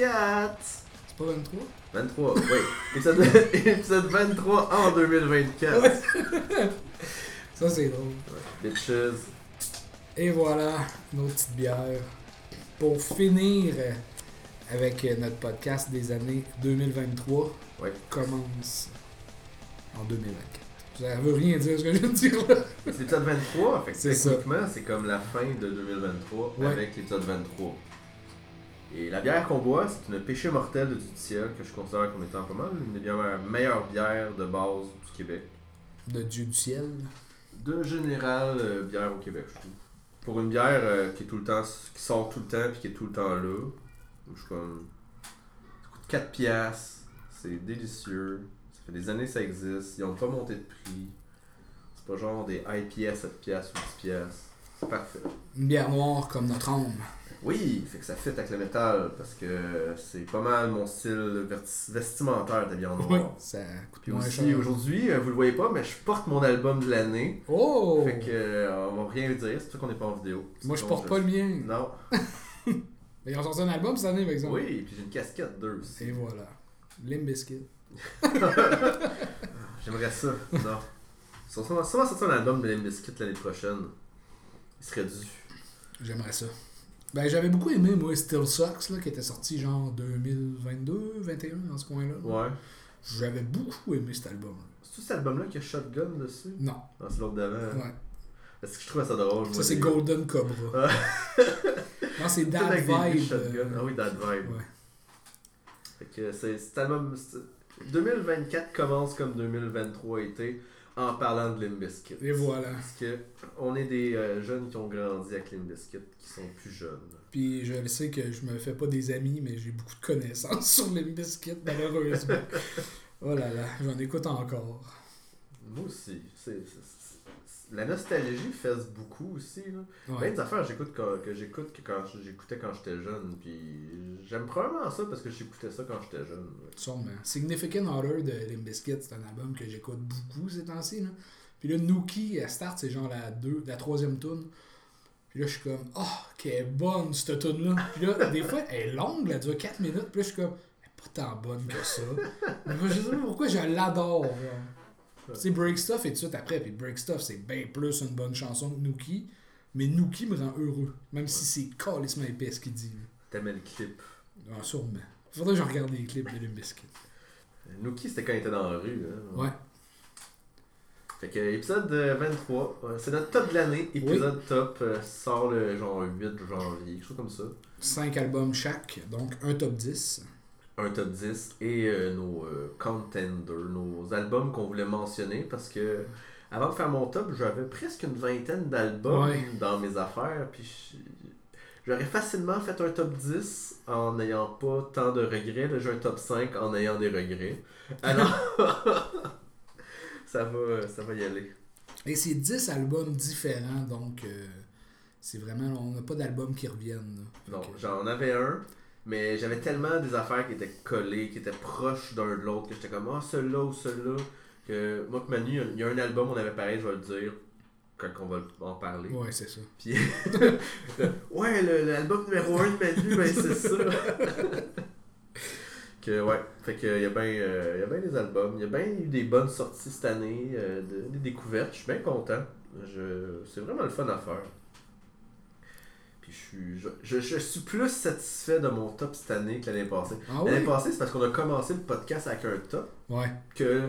2024! C'est pas 23? 23, oui. Épisode, épisode 23 en 2024. Ça, c'est drôle. Bitches. Et voilà, nos petites bières. Pour finir avec notre podcast des années 2023, Ouais. commence en 2024. Ça veut rien dire ce que je viens de dire là. C'est l'épisode 23, fait que techniquement, c'est comme la fin de 2023 Ouais. avec l'épisode 23. Et la bière qu'on boit, c'est une péché mortelle de Dutiel que je considère comme étant pas mal une des meilleures, meilleures bières de base du Québec. De Dieu du ciel? De général, euh, bière au Québec, je trouve. Pour une bière euh, qui est tout le temps, qui sort tout le temps puis qui est tout le temps là, je suis comme. Ça coûte 4 piastres, c'est délicieux, ça fait des années que ça existe, ils ont pas monté de prix. C'est pas genre des IPS 7 piastres ou 10 piastres. C'est parfait. Une bière noire comme notre âme. Oui, fait que ça fit avec le métal parce que c'est pas mal mon style vestimentaire de bière Oui, noire. ça coûte Puis moins aussi, aujourd'hui, euh, vous le voyez pas, mais je porte mon album de l'année. Oh! Fait que, euh, on va rien dire, c'est pour ça qu'on n'est pas en vidéo. Moi, je porte pas le mien. Non. Mais ils ont sorti un album cette année, par exemple. Oui, puis j'ai une casquette d'eux aussi. Et voilà. Limp Bizkit. J'aimerais ça. Non. Ils sont sûrement sortir un album de Limp Bizkit l'année prochaine. Il serait dû. J'aimerais ça. Ben, j'avais beaucoup aimé, moi, Still Sucks, là, qui était sorti genre 2022, 21, dans ce coin-là. Ouais. J'avais beaucoup aimé cet album. C'est-tu cet album-là qui a Shotgun dessus? Non. Non, c'est l'autre d'avant. Ouais. Est-ce que je trouvais ça drôle? Ça, c'est Golden Cobra. non, c'est Tout Dad Vibe. Shotgun. euh, Ah oui, Dad Vibe. Ouais. Fait que c'est cet album. c'est- 2024 commence comme 2023 était en parlant de Limp Bizkit. Et voilà. Parce que on est des euh, jeunes qui ont grandi avec Limp Bizkit qui sont plus jeunes. Puis je le sais que je me fais pas des amis, mais j'ai beaucoup de connaissances sur Limp Bizkit, malheureusement. oh là là, j'en écoute encore. Moi aussi. C'est- la nostalgie fait beaucoup aussi. Là. Ouais. Plein des affaires j'écoute quand- que j'écoute que quand j'écoutais quand j'étais jeune. Puis j'aime probablement ça parce que j'écoutais ça quand j'étais jeune. Sûrement. Significant Other de Limp Bizkit, c'est un album que j'écoute beaucoup ces temps-ci. Là. Puis là, Nookie, elle start, c'est genre la, deux, la troisième tune. Puis là, je suis comme, oh, qu'elle est bonne cette tune-là. Puis là, des fois, elle est longue, elle dure 4 minutes. Puis là, je suis comme, elle est pas tant bonne que ça. Mais je sais pas pourquoi je l'adore. Tu sais, Break Stuff est tout de suite après. Puis Break Stuff, c'est bien plus une bonne chanson que Nookie. Mais Nookie me rend heureux. Même si c'est calissement épais ce qu'il dit. T'aimais le clip. Ah, sûrement. Faudrait que je regarde les clips de Limp Bizkit. Nookie c'était quand il était dans la rue. Hein. Ouais. Fait que épisode euh, 23, euh, c'est notre top de l'année. Épisode top euh, sort le genre 8 janvier, quelque chose comme ça. 5 albums chaque, donc un top 10. Un top 10 et euh, nos euh, contenders, nos albums qu'on voulait mentionner parce que avant de faire mon top, j'avais presque une vingtaine d'albums Ouais. dans mes affaires. Puis j'aurais facilement fait un top 10 en n'ayant pas tant de regrets. J'ai un top 5 en ayant des regrets. Alors, ça, va, ça va y aller. Et c'est 10 albums différents, donc euh, c'est vraiment. On n'a pas d'albums qui reviennent. là. Non, j'en avais un, mais j'avais tellement des affaires qui étaient collées, qui étaient proches d'un de l'autre, que j'étais comme, ah, celui-là ou celui-là. Que moi, que Manu, il y a un album, on avait pareil, je vais le dire, quand on va en parler. Ouais, c'est ça. Puis, ouais, le- l'album numéro 1 de Manu, ben c'est ça. que, ouais, fait que, il y a bien y a bien des albums, il y a bien eu des bonnes sorties cette année, euh, de- des découvertes, je suis bien content. Je, c'est vraiment le fun à faire. Je suis, je, je- je suis plus satisfait de mon top cette année que l'année passée. Ah L'année passée, c'est parce qu'on a commencé le podcast avec un top Ouais. que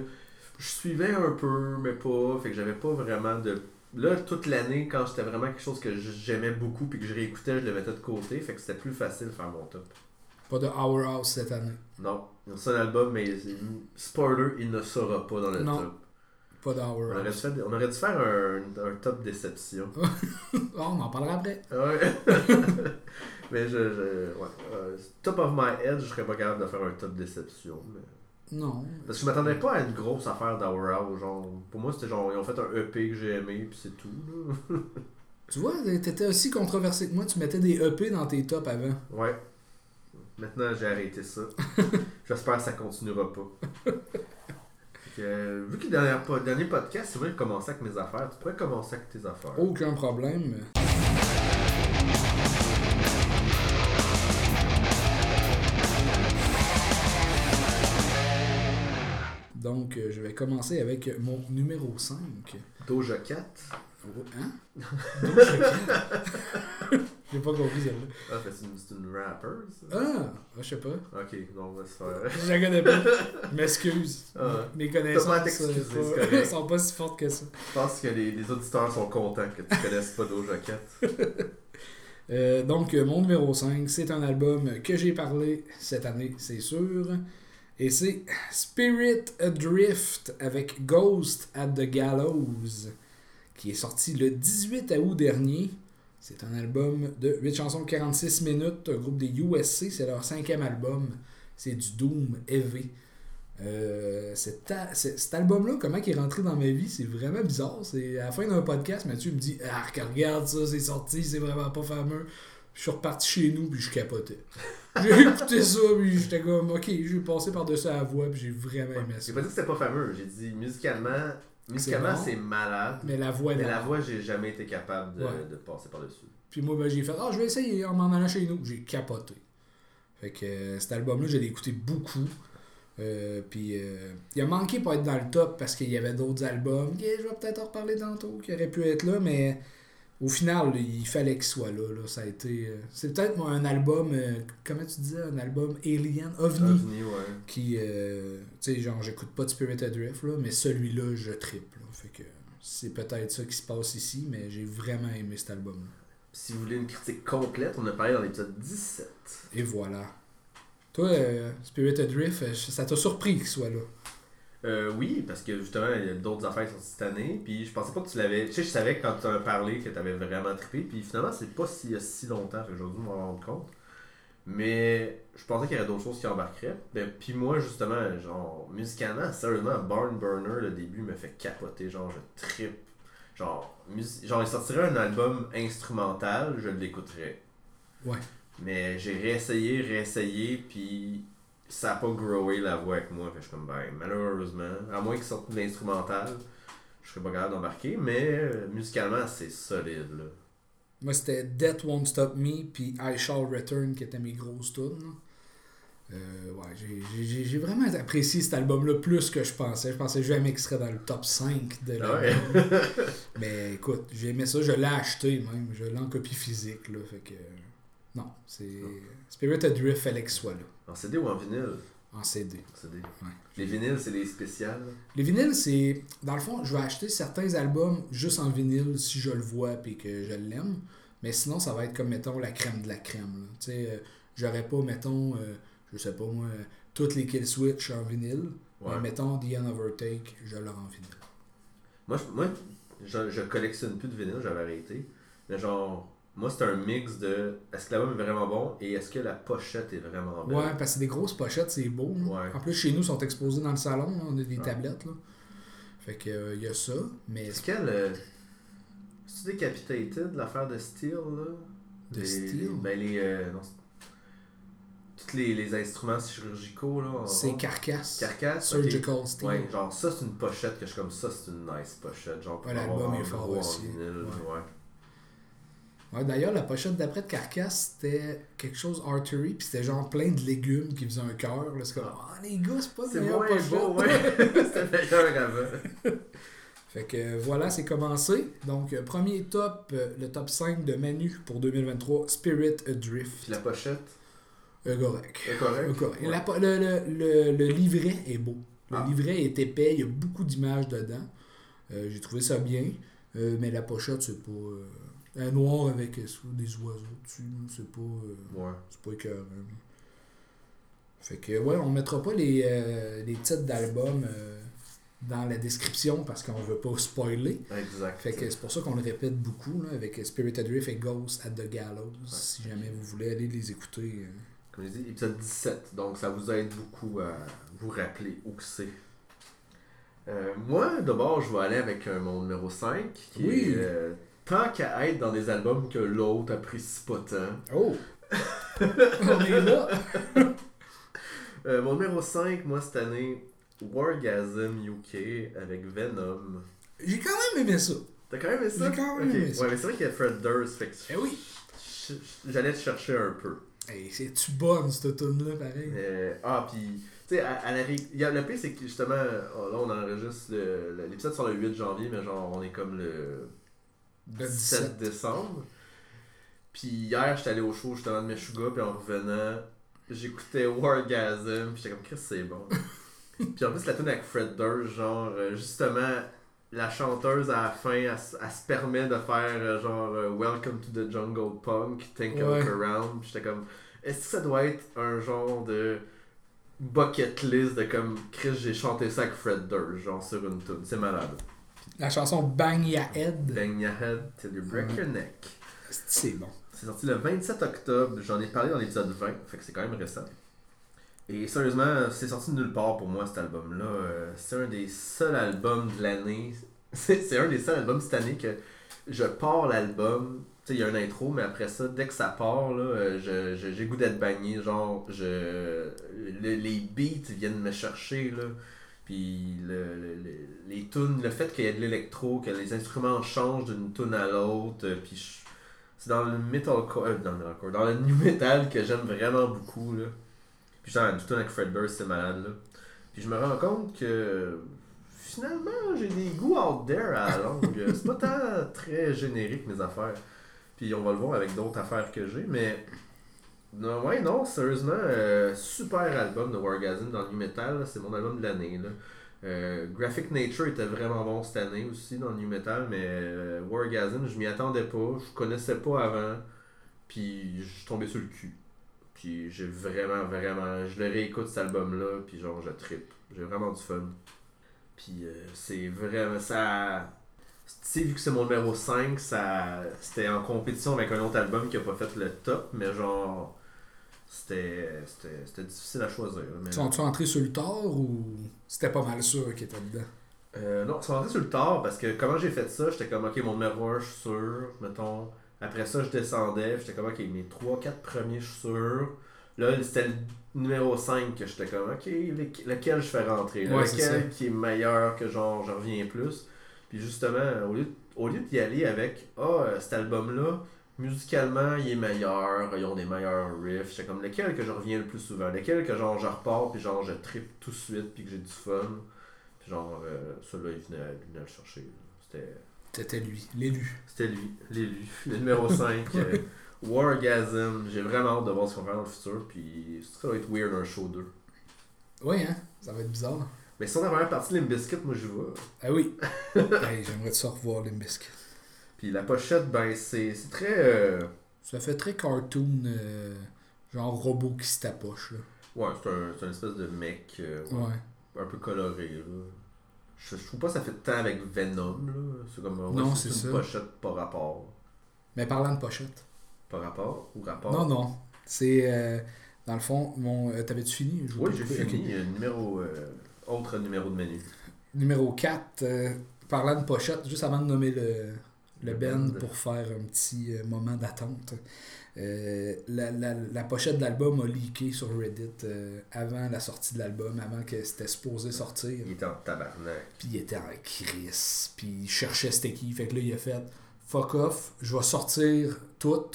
je suivais un peu, mais pas. Fait que j'avais pas vraiment de. Là, toute l'année, quand c'était vraiment quelque chose que j'aimais beaucoup puis que je réécoutais, je le mettais de côté. Fait que c'était plus facile de faire mon top. Pas de Our House cette année. Non, il y a un album, mais spoiler, il ne sera pas dans le Non. top. Pas de Our On aurait, dû faire, on aurait dû faire un, un top déception. Ah, on en parlera après. Ouais. mais je. je ouais. euh, top of my head, je serais pas capable de faire un top déception. Mais... Non. Parce que je m'attendais pas à une grosse affaire d'Hour House. Genre, pour moi, c'était genre, ils ont fait un EP que j'ai aimé, puis c'est tout. Là. Tu vois, t'étais aussi controversé que moi. Tu mettais des EP dans tes tops avant. Ouais. Maintenant, j'ai arrêté ça. J'espère que ça continuera pas. Vu que le dernier, podcast, c'est vrai que commencer avec mes affaires, tu pourrais commencer avec tes affaires. Aucun problème. Donc, euh, je vais commencer avec mon numéro 5. Doja 4. Hein? D'où? J'ai pas compris celle-là. Ah, fait, c'est une, rapper, ça? Ah, ah je sais pas. Ok, non, va se faire. Je la connais pas. M'excuse. Ah. Mes connaissances T'as euh, sont, pas, si fortes que ça. Je pense que les, les auditeurs sont contents que tu connaisses pas Doja Cat. Euh, donc, mon numéro 5, c'est un album que j'ai parlé cette année, c'est sûr. Et c'est Spirit Adrift avec Ghost at the Gallows qui est sorti le 18 août dernier. C'est un album de 8 chansons de 46 minutes, un groupe des USC, c'est leur cinquième album. C'est du Doom heavy. Euh, cet, album-là, comment il est rentré dans ma vie, c'est vraiment bizarre. C'est à la fin d'un podcast, Mathieu me dit Ah, regarde ça, c'est sorti, c'est vraiment pas fameux. Je suis reparti chez nous, puis je capotais. J'ai écouté ça, puis j'étais comme Ok, j'ai passé par-dessus la voix, puis j'ai vraiment aimé J'ai ça. pas dit que c'était pas fameux, j'ai dit musicalement, musicalement c'est malade. Mais la voix, Mais non. la voix, j'ai jamais été capable de, Ouais. de passer par-dessus. Puis moi, ben, j'ai fait Ah, je vais essayer en m'en allant chez nous. J'ai capoté. Fait que euh, cet album-là, je l'ai écouté beaucoup. Euh, puis euh, il a manqué pour être dans le top parce qu'il y avait d'autres albums. je vais peut-être en reparler tantôt qui auraient pu être là, mais au final, il fallait qu'il soit là, là. Ça a été. euh, c'est peut-être moi, un album, euh, comment tu disais, un album Alien, OVNI, OVNI, ouais. qui. euh, tu sais, genre, j'écoute pas de Spirit Adrift, là, mais celui-là, je triple. Fait que c'est peut-être ça qui se passe ici, mais j'ai vraiment aimé cet album-là. Si vous voulez une critique complète, on a parlé dans l'épisode 17. Et voilà. Toi, euh, Spirit Adrift, ça t'a surpris qu'il soit là? Euh, oui, parce que justement, il y a d'autres affaires qui sont cette année. Puis je pensais pas que tu l'avais. Tu sais, je savais que quand tu en as parlé que tu avais vraiment trippé. Puis finalement, c'est pas si, il y a si longtemps. J'ai dû m'en rendre compte. Mais je pensais qu'il y aurait d'autres choses qui embarqueraient. Ben, puis moi, justement, genre, musicalement, sérieusement, Barn Burner, le début me fait capoter. Genre, je trippe. Genre, mus- genre, il sortirait un album instrumental, je l'écouterais. Ouais. Mais j'ai réessayé, réessayé, puis ça a pas growé la voix avec moi. Fait que je suis comme, ben, malheureusement, à moins qu'il sorte de l'instrumental, je serais pas capable d'embarquer. Mais euh, musicalement, c'est solide, là. Moi, c'était Death Won't Stop Me puis I Shall Return qui étaient mes grosses tunes. Euh, ouais, j'ai- vraiment apprécié cet album-là plus que je pensais. Je pensais jamais qu'il serait dans le top 5 de Ah ouais. l'album. Mais écoute, j'ai aimé ça. Je l'ai acheté même. Je l'ai en copie physique. Là, fait que... Non, c'est... Spirit Adrift fallait qu'il soit là. En CD ou en vinyle? En CD. En CD. Ouais. Les vinyles, c'est les spéciales? Les vinyles, c'est. Dans le fond, je vais acheter certains albums juste en vinyle si je le vois et que je l'aime. Mais sinon, ça va être comme, mettons, la crème de la crème. Tu sais, euh, j'aurais pas, mettons, euh, je sais pas moi, toutes les Kill Switch en vinyle. Ouais. Mais mettons, The End Overtake, je l'aurai en vinyle. Moi, je, moi je, je collectionne plus de vinyle, j'avais arrêté. Mais genre, moi, c'est un mix de est-ce que l'album est vraiment bon et est-ce que la pochette est vraiment belle? Ouais, parce que c'est des grosses pochettes, c'est beau. Ouais. En plus, chez nous, ils sont exposés dans le salon. là, on a des Ouais. tablettes. Là. Fait que, euh, il y a ça. Mais Est-ce qu'elle. Euh, C'est-tu Decapitated, l'affaire de Steel, là? De Les- Steel? Ben, les. euh, non, c'est- tous les, les instruments chirurgicaux, là. c'est Carcass. Carcass. ok. Surgical Steel. Ouais, genre ça c'est une pochette que je suis comme ça, c'est une nice pochette. Genre pour Ouais, l'album est fort aussi. vinyle, Ouais. Ouais. D'ailleurs, la pochette d'après de Carcass, c'était quelque chose artery, puis c'était genre plein de légumes qui faisaient un cœur. là. C'est comme, ah, les gars, c'est pas C'est moins beau, ouais. C'était meilleur avant. Fait que euh, voilà, c'est commencé. Donc, euh, premier top, euh, le top 5 de Manu pour 2023, Spirit Adrift. Puis la pochette? Euh, correct. est correcte. Euh, correct. Ouais. La le, le, le, le livret est beau. Le Ah. livret est épais, il y a beaucoup d'images dedans. Euh, J'ai trouvé ça bien. Euh, mais la pochette, c'est pas. Euh, noir avec euh, des oiseaux dessus. C'est pas. euh, Ouais. C'est pas écœurant. Fait que, ouais, on mettra pas les, euh, les titres d'albums dans la description parce qu'on veut pas spoiler. Exact. Fait que c'est pour ça qu'on le répète beaucoup là, avec Spirit Adrift et Ghost at the Gallows. Si jamais vous voulez aller les écouter. Comme je dis, épisode 17. Donc ça vous aide beaucoup à vous rappeler où que c'est. Euh, moi, d'abord, je vais aller avec euh, mon numéro 5, qui Oui. est euh, Tant qu'à être dans des albums que l'autre apprécie pas tant. Oh! on est là! Euh, mon numéro 5, moi, cette année, Wargasm UK avec Venom. J'ai quand même aimé ça. T'as quand même aimé ça? J'ai quand même aimé ça. Ouais, mais c'est vrai qu'il y a Fred Durst, fait que Eh oui! j'allais te chercher un peu. Hey, c'est-tu bonne, cette tune-là, pareil? Euh, ah, puis, tu sais, à, à la y a- le pire, c'est que justement, oh, là, on enregistre l'épisode sur le 8 janvier, mais genre, on est comme le Le 17 17. décembre. Puis hier, j'étais allé au show justement de Meshuga, puis en revenant, j'écoutais Wargasm, puis j'étais comme, Chris, c'est bon. puis en plus, la tune avec Fred Durst, genre, euh, justement, la chanteuse à la fin, elle, se permet de faire euh, genre euh, Welcome to the Jungle Punk, Think Ouais. Look Around. Puis j'étais comme, est-ce que ça doit être un genre de bucket list de comme, Chris, j'ai chanté ça avec Fred Durst, genre sur une tune, c'est malade. La chanson Bang Ya Head. Bang your head till you break your neck. C'est bon. C'est sorti le 27 octobre, j'en ai parlé dans l'épisode 20, fait que c'est quand même récent. Et sérieusement, c'est sorti de nulle part pour moi cet album-là. Euh, C'est un des seuls albums de l'année. C'est un des seuls albums cette année que je pars l'album. Tu sais, il y a un intro, mais après ça, dès que ça part, là, euh, je- je- j'ai goût d'être bagné. Genre, je, le- les beats viennent me chercher. Là. Puis le, le- le- les tunes, le fait qu'il y ait de l'électro, que les instruments changent d'une tune à l'autre, euh, puis je- c'est dans le metalcore, euh, dans le metalcore, dans le new metal que j'aime vraiment beaucoup là. Puis genre du tune avec Fred Durst, c'est malade là. Puis je me rends compte que finalement j'ai des goûts out there à la longue. c'est pas tant très générique mes affaires. Puis on va le voir avec d'autres affaires que j'ai, mais non, ouais, non, sérieusement, euh, super album de Wargasm dans le new metal, c'est mon album de l'année. Euh, Graphic Nature était vraiment bon cette année aussi dans new metal, mais euh, je m'y attendais pas, je connaissais pas avant, puis je suis tombé sur le cul. Puis j'ai vraiment, vraiment, je le réécoute cet album-là, puis genre je trippe. J'ai vraiment du fun. Puis euh, c'est vraiment ça. Tu sais, vu que c'est mon numéro 5, ça c'était en compétition avec un autre album qui a pas fait le top, mais genre c'était difficile à choisir. Mais... Sont-tu entrés sur le tard ou c'était pas mal sûr qu'il était dedans? Euh, non, ça rentré sur le tard parce que comment j'ai fait ça, j'étais comme ok, mon numéro 1, je suis sûr, mettons. Après ça, je descendais, j'étais comme ok, mes 3-4 premiers, je suis sûr. Là, c'était le numéro 5 que j'étais comme ok, le- lequel je fais rentrer, là, Ouais, c'est lequel qui est meilleur que genre je reviens plus? Puis justement, au lieu, au lieu d'y aller avec ah, euh, cet album-là, musicalement, il est meilleur, ils ont des meilleurs riffs. J'étais comme lequel que je reviens le plus souvent, lequel que genre je repars, puis genre je trippe tout de suite, puis que j'ai du fun? Puis genre, euh, celui-là, il venait, il venait le chercher. C'était, C'était lui, l'élu. c'était lui, l'élu. Le numéro 5, euh, Wargasm. J'ai vraiment hâte de voir ce qu'on va faire dans le futur. Puis ça va être weird un show 2. Oui, hein? Ça va être bizarre. Mais si on a vraiment partie de Limbiskit, moi je vais. Ah oui. hey, J'aimerais ça revoir Limbiskit. Puis la pochette, ben c'est, très. euh, Ça fait très cartoon, euh, genre robot qui se tapoche. Là. Ouais, c'est un, une espèce de mec euh, ouais, Ouais. un peu coloré. Là. Je, je trouve pas que ça fait tant avec Venom. Là. C'est comme ouais, Non, c'est une ça. pochette par rapport. Mais parlant de pochette. Par rapport ou rapport? Non, non. C'est. dans le fond, mon. T'avais-tu fini? Je Oui, ai j'ai fini. Ok. euh, Numéro, autre numéro de menu. Numéro 4, euh, parlant de pochette, juste avant de nommer le, le Le band pour faire un petit euh, moment d'attente. euh, la, la, la pochette de l'album a leaké sur Reddit euh, avant la sortie de l'album, avant que c'était supposé sortir. Il était en tabarnak. Puis il était en crise. Puis il cherchait c'était qui. Fait que là, il a fait fuck off, je vais sortir tout.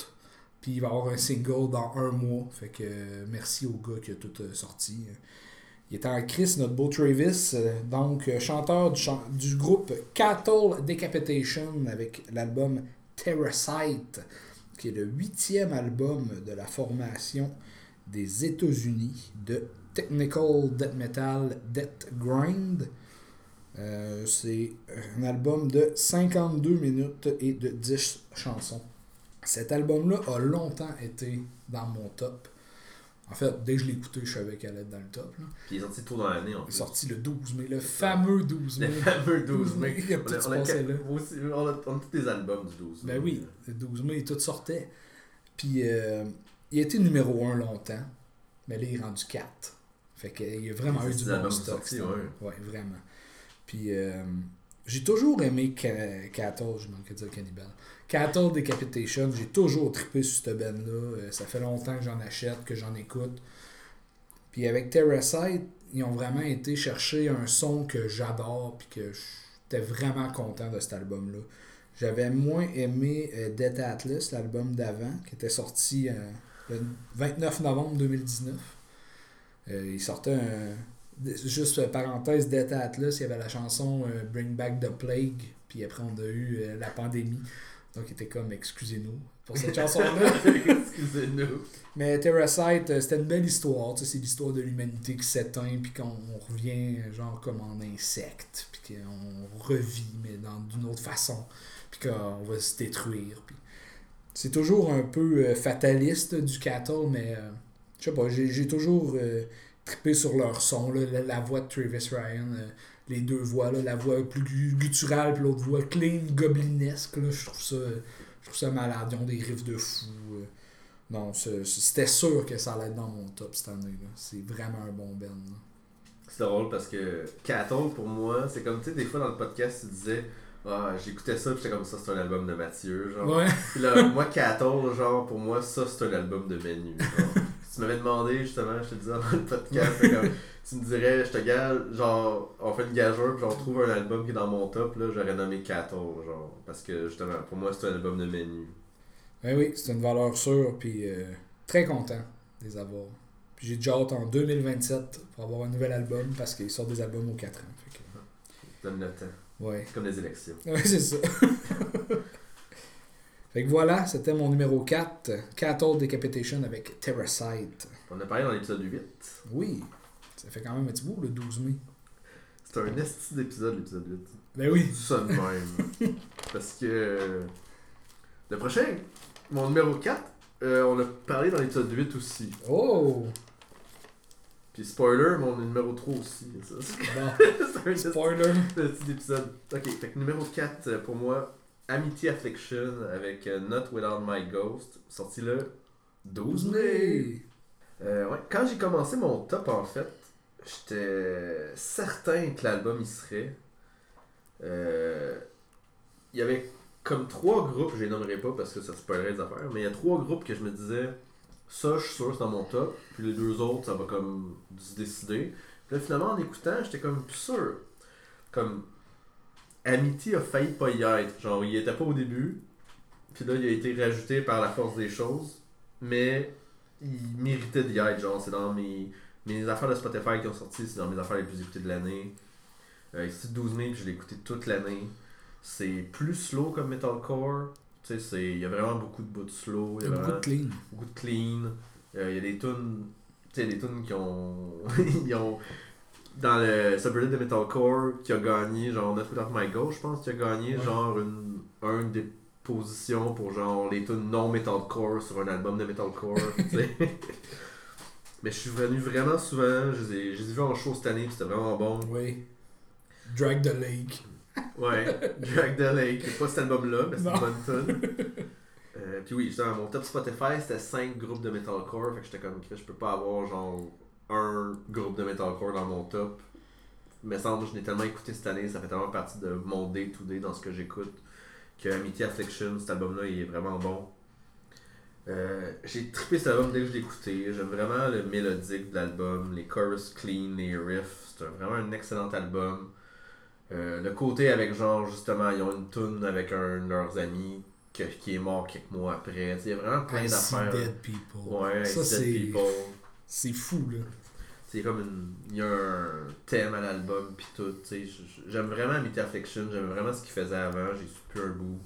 Puis il va y avoir un single dans un mois. Fait que euh, merci au gars qui a tout sorti. Il était en crise, notre beau Travis. euh, donc, euh, chanteur du, du groupe Cattle Decapitation avec l'album Terracite, qui est le huitième album de la formation des États-Unis de Technical Death Metal Death Grind. Euh, c'est un album de 52 minutes et de 10 chansons. Cet album-là a longtemps été dans mon top. En fait, dès que je l'ai écouté, je savais qu'elle allait être dans le top. là. Puis il est sorti tôt dans l'année Il est sorti le 12 mai, le fameux 12 Le mai. fameux 12 mai. Il y a passé là. on a aussi- on a- on a tous des albums du 12 mai. Ben oui, le 12 mai, tout sortait. Puis, euh, il a été numéro 1 longtemps, mais là, il est rendu 4. Fait qu'il y a vraiment eu du bon stock. année. ouais. Ouais, vraiment. Puis, euh, j'ai toujours aimé Ca- Cattle, je manquais de dire Cannibal. Cattle Decapitation, j'ai toujours trippé sur cette band-là. Euh, ça fait longtemps que j'en achète, que j'en écoute. Puis avec Terracite, ils ont vraiment été chercher un son que j'adore, puis que j'étais vraiment content de cet album-là. J'avais moins aimé euh, Death Atlas, l'album d'avant, qui était sorti euh, le 29 novembre 2019. Euh, il sortait un. Juste parenthèse, Delta Atlas, il y avait la chanson Bring Back the Plague, puis après on a eu la pandémie. Donc il était comme excusez-nous pour cette chanson-là. Excusez-nous. Mais Terracite, euh, c'était une belle histoire. tu sais, C'est l'histoire de l'humanité qui s'éteint, puis qu'on on revient genre comme en insecte, puis qu'on revit, mais dans d'une autre façon, puis qu'on va se détruire. Puis c'est toujours un peu euh, fataliste du cattle, mais euh, je sais pas, j'ai j'ai toujours euh, trippé sur leur son, là, la, la voix de Travis Ryan, euh, les deux voix, là, la voix plus gu- gutturale, puis l'autre voix clean, goblinesque. Là, je trouve ça. Je trouve ça malade. Ils ont des riffs de fou. euh. Non, c'était sûr que ça allait être dans mon top cette année. là. C'est vraiment un bon band. C'est drôle parce que Cattle, pour moi, c'est comme, tu sais, des fois dans le podcast, tu disais, ah, j'écoutais ça, puis j'étais comme ça, c'est un album de Mathieu, genre. Ouais. Puis là, moi, Cattle, genre, pour moi, ça, c'est un album de Menu. Genre. Tu m'avais demandé, justement, je te disais dans le podcast, c'est comme, tu me dirais, je te gage, genre, on fait une gageure, puis on trouve un album qui est dans mon top, là, j'aurais nommé Cattle, genre. Parce que, justement, pour moi, c'est un album de Menu. Ben oui, c'est une valeur sûre, puis euh, très content de les avoir. Puis j'ai déjà hâte en 2027 pour avoir un nouvel album parce qu'ils sortent des albums aux 4 ans. Fait que, Donne le temps. ouais. Comme les élections. Ouais, c'est ça. fait que voilà, c'était mon numéro 4, Cattle Decapitation avec Terracite. On a parlé dans l'épisode 8. Oui, ça fait quand même un petit bout le 12 mai. C'est un esti d'épisode, l'épisode 8. Ben oui. Du ça de même. Parce que le prochain, mon numéro 4, euh, on a parlé dans l'épisode 8 aussi. Oh! Puis spoiler, mon numéro 3 aussi. Ça, c'est Bon, c'est un spoiler. petit épisode. Ok, fait que numéro 4 euh, pour moi, Amity Affliction avec euh, Not Without My Ghost, sorti le 12 mai. Euh, ouais, quand j'ai commencé mon top, en fait, j'étais certain que l'album y serait. Euh, Il y avait comme trois groupes, je les nommerai pas parce que ça spoilerait les affaires, mais il y a trois groupes que je me disais, ça, je suis sûr, c'est dans mon top, puis les deux autres, ça va comme se décider. Puis là, finalement, en écoutant, j'étais comme plus sûr. Comme, Amity a failli pas y être. Genre, il était pas au début, puis là, il a été rajouté par la force des choses, mais il méritait d'y être. Genre, c'est dans mes, mes affaires de Spotify qui ont sorti, c'est dans mes affaires les plus écoutées de l'année. Euh, c'est 12 mai, puis je l'ai écouté toute l'année. C'est plus slow comme metalcore. Tu sais, c'est- il y a vraiment beaucoup de bouts slow. Il y a Beaucoup de clean. beaucoup de clean. Euh, Il y a des tunes, tu sais, des tunes qui ont, ils ont dans le subreddit de metalcore qui a gagné genre Not Without My Ghost, je pense, qui a gagné Ouais. genre une, un des positions pour genre les tunes non metalcore sur un album de metalcore, tu sais. Mais je suis venu vraiment souvent, je les ai, je les ai vus en show cette année, puis c'était vraiment bon. Oui. Drag the Lake. Ouais, Drag the Lake, pas cet album-là, mais c'est une bonne tune. Euh, puis oui, justement, mon top Spotify, c'était 5 groupes de metalcore, fait que j'étais comme, je peux pas avoir genre un groupe de metalcore dans mon top. Mais semble, je l'ai tellement écouté cette année, ça fait tellement partie de mon day-to-day dans ce que j'écoute, que Amity Affliction, cet album-là, il est vraiment bon. Euh, j'ai trippé cet album dès que je l'ai écouté. J'aime vraiment le mélodique de l'album, les chorus clean, les riffs. C'est vraiment un excellent album. Euh, le côté avec genre justement ils ont une tune avec un de leurs amis que- qui est mort quelques mois après. Il y a vraiment plein d'affaires. dead people. Ouais, ça, I See Dead People. C'est fou, là. C'est comme une. Il y a un thème à l'album pis tout. tu sais, j- J'aime vraiment Amity Affliction, j'aime vraiment ce qu'il faisait avant, j'ai su plus un bout.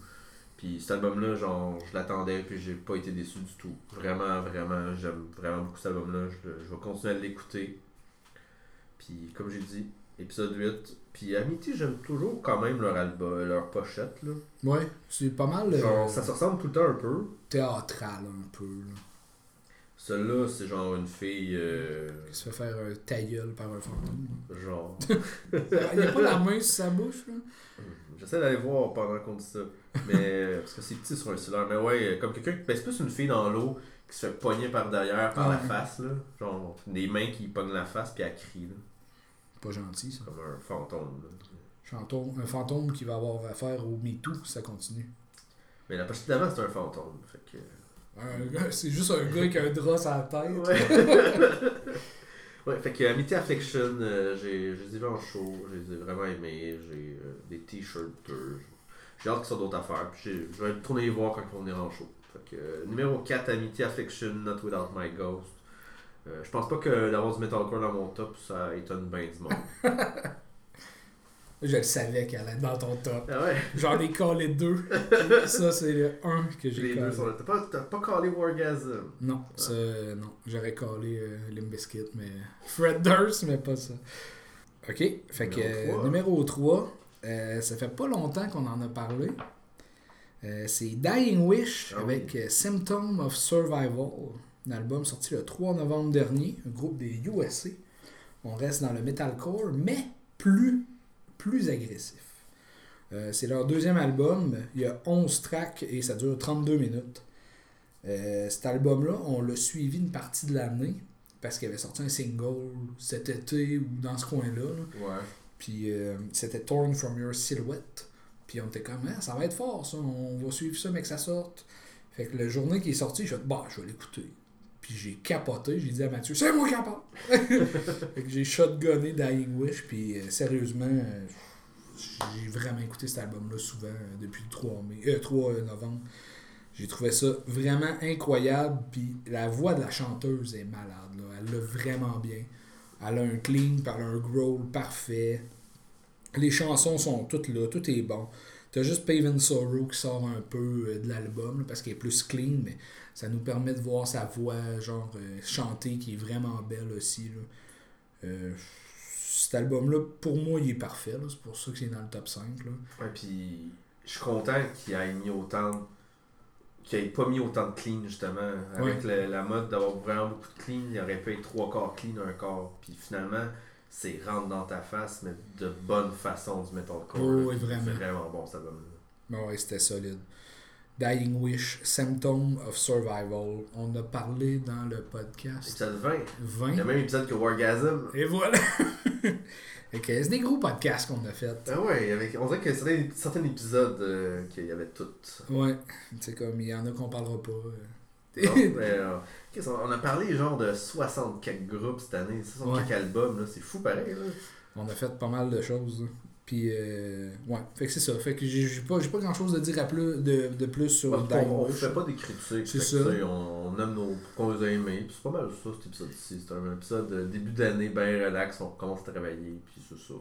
Puis cet album-là, genre, je l'attendais puis j'ai pas été déçu du tout. Vraiment, vraiment, j'aime vraiment beaucoup cet album-là. Je, vais continuer à l'écouter. Puis comme j'ai dit, épisode 8. Puis Amity, j'aime toujours quand même leur album, leur pochette là. Ouais, c'est pas mal euh, ça se ressemble tout le temps un peu. théâtral, un peu, là. Celle-là, c'est genre une fille. euh, Qui se fait faire un ta gueule par un fantôme. genre. Il n'y a pas la main sur sa bouche, là? J'essaie d'aller voir pendant qu'on dit ça. Mais. parce que c'est petit sur un cellulaire. Mais ouais, comme quelqu'un. Ben, c'est plus une fille dans l'eau qui se fait pogner par derrière, par la face, là. Genre, des mains qui pognent la face puis elle crie, là. Pas gentil, ça. Comme un fantôme, là. Un fantôme qui va avoir affaire au MeToo, ça continue. Mais la pochette d'avant, c'est un fantôme. Fait que. C'est juste un gars avec un drap sur la tête. Ouais. ouais, fait que Amity Affliction, euh, j'ai, je les ai vus en show, je les ai vraiment aimés, j'ai euh, des t-shirts, euh, j'ai hâte qu'ils sortent d'autres affaires, puis je vais retourner les voir quand ils vont venir en show. Fait que, euh, numéro 4, Amity Affliction, Not Without My Ghost. Euh, je pense pas que d'avoir du metalcore dans mon top, ça étonne bien du monde. Je le savais qu'elle allait être dans ton top. ah ouais, J'en ai collé deux. ça, c'est le 1 que j'ai les deux collé. sont là. T'as pas, t'as pas callé Wargasm? Non, ça, euh, non. J'aurais collé euh, Limbiskit, mais. Fred Durst, mais pas ça. Ok, fait que Numéro euh, trois. numéro 3, euh, ça fait pas longtemps qu'on en a parlé. Euh, c'est Dying Wish Ah oui. avec euh, Symptom of Survival, un album sorti le 3 novembre dernier, un groupe des USA. On reste dans le metalcore, mais plus, plus agressif. Euh, c'est leur deuxième album, il y a 11 tracks et ça dure 32 minutes. Euh, cet album-là, on l'a suivi une partie de l'année parce qu'il avait sorti un single cet été ou dans ce coin-là. là. Ouais. Puis euh, c'était Torn from Your Silhouette. Puis on était comme, Ah, ça va être fort ça, on va suivre ça, mais que ça sorte. Fait que la journée qui est sortie, j'ai fait, bah, je vais l'écouter. Puis j'ai capoté, j'ai dit à Mathieu, c'est moi qui en parle. fait que j'ai shotgunné Dying Wish, puis euh, sérieusement, euh, j'ai vraiment écouté cet album-là souvent euh, depuis le 3, mai, euh, 3 novembre. J'ai trouvé ça vraiment incroyable, puis la voix de la chanteuse est malade, là. elle l'a vraiment bien. Elle a un clean, elle a un growl parfait. Les chansons sont toutes là, tout est bon. T'as juste Paven Sorrow qui sort un peu de l'album, parce qu'elle est plus clean, mais ça nous permet de voir sa voix, genre, euh, chanter, qui est vraiment belle aussi. Là. Euh, cet album-là, pour moi, il est parfait. là. C'est pour ça qu'il est dans le top 5. Là. Ouais, puis je suis content qu'il ait mis autant qu'il ait pas mis autant de clean justement. Avec le- la mode d'avoir vraiment beaucoup de clean, il aurait pu être trois quarts clean, un quart. Puis finalement, c'est rentre dans ta face, mais de bonne façon du metalcore. Oh, oui, vraiment. C'est vraiment bon cet album-là. Bon, ouais, c'était solide. Dying Wish, Symptom of Survival. On a parlé dans le podcast Épisode 20. 20. Il y a même épisode que Wargasm. Et voilà! Ok, c'est des gros podcasts qu'on a fait. Ah ouais, avec, on dirait que certains, certains épisodes euh, qu'il y avait tout. Ouais, c'est comme, il y en a qu'on parlera pas. euh. Non, euh, on a parlé genre de 60 quelques groupes cette année, 60 Ouais. albums, c'est fou pareil. Là. On a fait pas mal de choses. là. Puis, euh, ouais, fait que c'est ça. Fait que j'ai pas, pas grand chose à dire à plus, de, de plus sur Parce Dying on Wish. fait pas des critiques, C'est que, ça. on, on aime nos. qu'on les a aimés, puis c'est pas mal ça cet épisode-ci. C'est un épisode de début d'année, bien relax, on commence à travailler, puis c'est ça.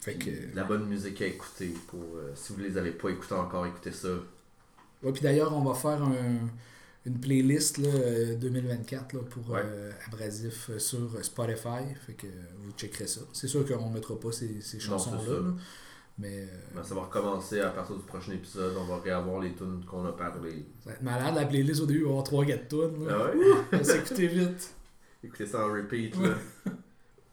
Fait que, la bonne musique à écouter pour. euh, si vous les avez pas écoutés encore, écoutez ça. Ouais, puis d'ailleurs, on va faire un- une playlist là, euh, 2024 là, pour Ouais. euh, Abrasif euh, sur Spotify. Fait que euh, vous checkerez ça. C'est sûr qu'on mettra pas ces, ces chansons-là. là. Mais euh, Ben, ça va recommencer à partir du prochain épisode, on va réavoir les tunes qu'on a parlé. ça va être malade. La playlist au début, va avoir 3-4 tonnes. Ah ouais? On va s'écouter vite. Écoutez ça en repeat là.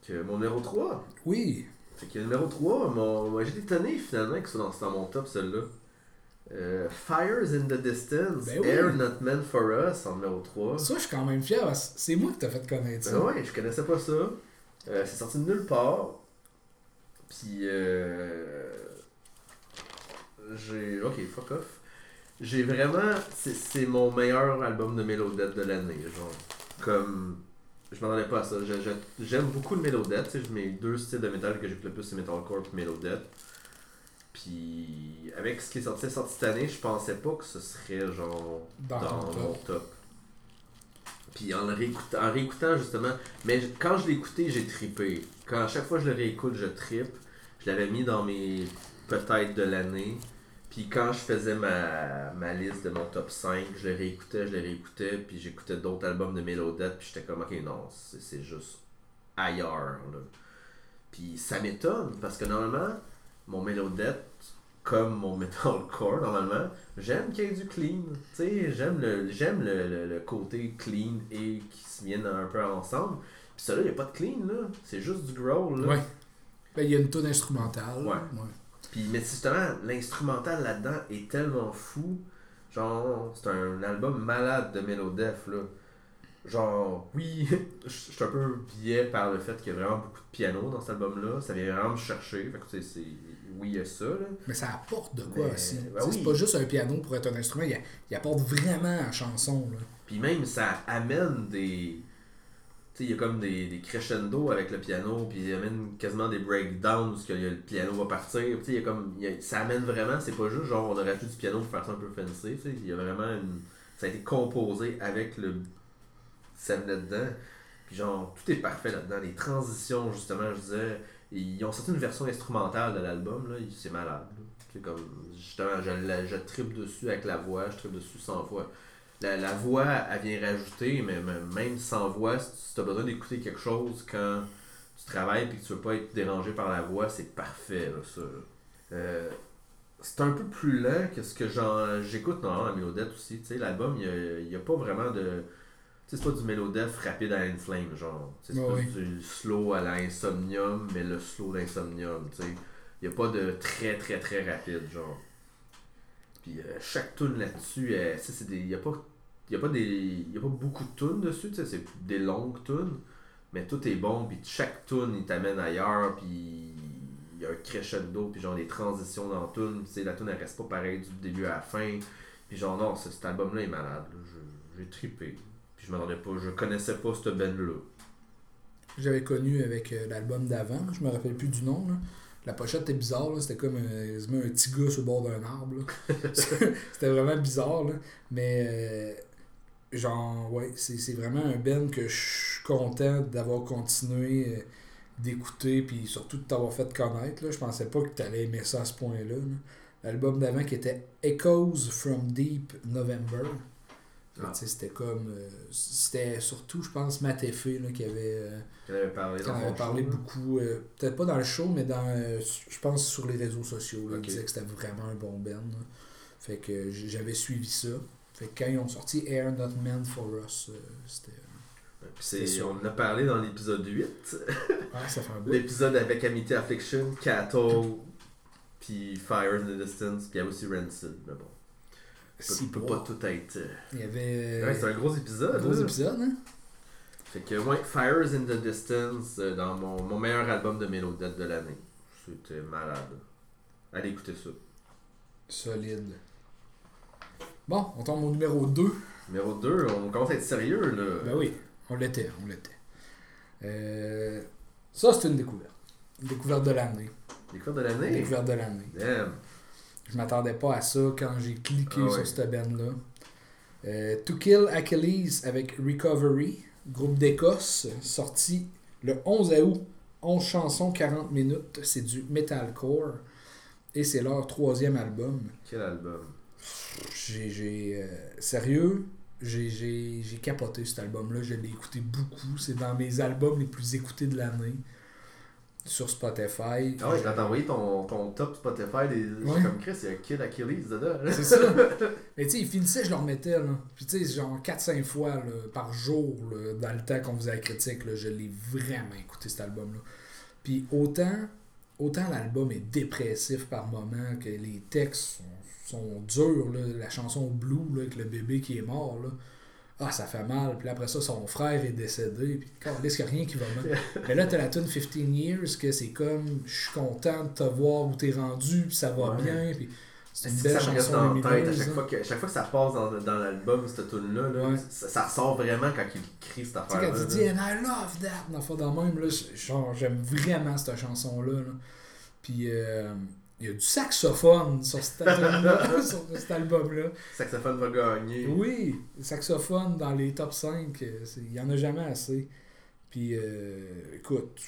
Que mon numéro 3. Oui. Fait que numéro 3, mon... moi j'ai étonné finalement que ce soit dans mon top celle-là. Euh, Fires in the Distance, Ben oui. Air Not Meant for Us en numéro 3. Ça, je suis quand même fier. C'est moi qui t'as fait connaître ça. Ben ouais, je connaissais pas ça. Euh, c'est sorti de nulle part. Puis euh... j'ai. Ok, fuck off. J'ai vraiment. C'est, mon meilleur album de Mélodette de l'année. Genre. Comme. Je m'attendais pas à ça. J'aime beaucoup le Mélodette. Mes deux styles de métal que j'écoute le plus, c'est Metalcore et Mélodette. Puis avec ce qui est sorti, sorti cette année, je pensais pas que ce serait genre Dans mon top. top. Puis en le réécoutant, en réécoutant justement, mais quand je l'ai écouté, j'ai trippé. Quand à chaque fois je le réécoute, je trippe. Je l'avais mis dans mes peut-être de l'année. Puis quand je faisais ma, ma liste de mon top 5, je le réécoutais, je le réécoutais, puis j'écoutais d'autres albums de Mélodette, puis j'étais comme, ok, non, c'est c'est juste ailleurs. Là. Puis ça m'étonne, parce que normalement, mon Mélodette, comme mon metalcore, normalement, j'aime qu'il y ait du clean. Tu sais, j'aime le, j'aime le, le, le côté clean et qui se viennent un peu ensemble. Puis ça là, il n'y a pas de clean, là. C'est juste du growl, là. Ouais. Ben, il y a une tonne instrumentale. Ouais. Puis, mais justement, l'instrumental là-dedans est tellement fou. Genre, c'est un album malade de Melodef, là. Genre, oui, je suis un peu biais par le fait qu'il y a vraiment beaucoup de piano dans cet album-là. Ça vient vraiment me chercher. Fait que, c'est... Oui, il y a ça, là. Mais ça apporte de quoi Mais, aussi. ben Tu oui. C'est pas juste un piano pour être un instrument, il, il apporte vraiment à la chanson. Là. Puis même, ça amène des... sais, il y a comme des, des crescendo avec le piano, puis il amène quasiment des breakdowns où le piano va partir. Tu sais, il y a comme, il y a- ça amène vraiment, c'est pas juste genre on aurait fait du piano pour faire ça un peu fancy. tu sais, Il y a vraiment une. Ça a été composé avec le. Ça venait dedans. Puis genre, tout est parfait là-dedans. Les transitions, justement, je disais. Ils ont sorti une version instrumentale de l'album, là. C'est malade. C'est comme. Justement, je, la- tripe dessus avec la voix, je tripe dessus sans voix. La, la voix, elle vient rajouter, mais même- sans voix, si tu as besoin d'écouter quelque chose quand tu travailles et que tu veux pas être dérangé par la voix, c'est parfait, ça. Euh, c'est un peu plus lent que ce que j'écoute normalement la mélodette aussi. L'album, il n'y a, pas vraiment de. C'est pas du mélodette rapide à Inflame, genre. C'est plus du slow à la Insomnium, mais le slow d'Insomnium, tu sais. N'y a pas de très très très rapide, genre. Puis euh, chaque tune là-dessus, euh, c'est des. N'y a pas. Y a pas des. y a pas beaucoup de tunes dessus, tu sais, c'est des longues tunes. Mais tout est bon, puis chaque tune il t'amène ailleurs, puis il y a un crescendo, puis genre des transitions dans la tune, tu sais, la tune elle reste pas pareille du début à la fin. Puis genre non, ce- cet album-là est malade, j'ai trippé. Puis je m'attendais pas, je connaissais pas cette band-là. J'avais connu avec euh, l'album d'avant, je me rappelle plus du nom. Là. La pochette était bizarre, c'était comme un, quasiment un petit gars sur le bord d'un arbre. c'était vraiment bizarre, là. mais euh, genre, ouais, c'est c'est vraiment un Ben que je suis content d'avoir continué euh, d'écouter, puis surtout de t'avoir fait connaître. Là. Je pensais pas que tu allais aimer ça à ce point-là. là. L'album d'avant qui était Echoes from Deep November. Ah. C'était comme. euh, c'était surtout, je pense, Matt Effé là, qui avait. euh, Qu'elle avait parlé qui avait parlé show, beaucoup, euh, peut-être pas dans le show, mais dans, je pense sur les réseaux sociaux. là. Ok. Il disait que c'était vraiment un bon là. Fait que j'avais suivi ça. Fait que quand ils ont sorti Air Not Meant for Us, c'était. On en a parlé dans l'épisode 8. Ah, ça fait un bout. L'épisode avec Amity Affliction, Cattle, puis Fires in the Distance, puis il y a aussi Rancid. Mais bon, Six peut, pas tout être. euh, Il y avait. Ouais, c'est un gros épisode. un gros là. épisode, hein? Fait que, ouais, Fires in the Distance, euh, dans mon, mon meilleur album de Mélodette de l'année. C'était malade. Allez écouter ça. Solide. Bon, on tombe au numéro 2. Numéro 2, on commence à être sérieux, là. Ben oui, on l'était, on l'était. Euh, ça, c'est une découverte. Une découverte de l'année. Découverte de l'année? découverte de l'année. Damn. Je m'attendais pas à ça quand j'ai cliqué Ah sur cette band-là. Euh, to Kill Achilles avec Recovery, groupe d'Écosse, sorti le 11 août. 11 chansons, 40 minutes. C'est du metalcore. Et c'est leur troisième album. Quel album? J'ai. j'ai, euh, sérieux, j'ai capoté cet album-là. Je l'ai écouté beaucoup. C'est dans mes albums les plus écoutés de l'année. Sur Spotify. Ah ouais, quand t'as envoyé ton, ton top Spotify, des... Ouais. comme Chris, il y a Kid Achilles dedans. C'est ça. Mais tu sais, il finissait, je le remettais, là. Puis tu sais, genre 4-5 fois là, par jour, là, dans le temps qu'on faisait la critique, je l'ai vraiment écouté cet album-là. Puis autant, autant l'album est dépressif par moment, que les textes sont, sont durs, là. La chanson Blue, là, avec le bébé qui est mort, là. Ah, ça fait mal. Puis après ça, son frère est décédé. Puis, calisse, qu'il y a rien qui va mal. Mais là, t'as la tune 15 Years, que c'est comme, je suis content de te voir où t'es rendu, puis ça va Ouais. bien. Puis c'est une belle chanson dans la tête, à chaque hein. fois, que, chaque fois que ça passe dans, dans l'album, cette tune-là, là, Ouais. ça, ça ressort vraiment quand il crie cette affaire-là. quand il là. dit And I love that, dans le même, là, genre, j'aime vraiment cette chanson-là. là. Puis, euh, il y a du saxophone sur cet album-là. cet album-là. Saxophone va gagner. Oui, le saxophone dans les top 5, euh, c'est- il n'y en a jamais assez. Puis, euh, écoute,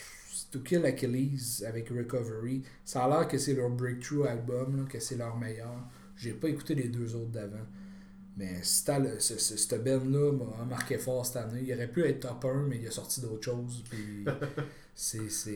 To Kill Achilles avec Recovery, ça a l'air que c'est leur breakthrough album, là, que c'est leur meilleur. J'ai pas écouté les deux autres d'avant. Mais cette band-là m'a marqué fort cette année. Il aurait pu être top 1, mais il a sorti d'autres choses. Puis c'est. c'est-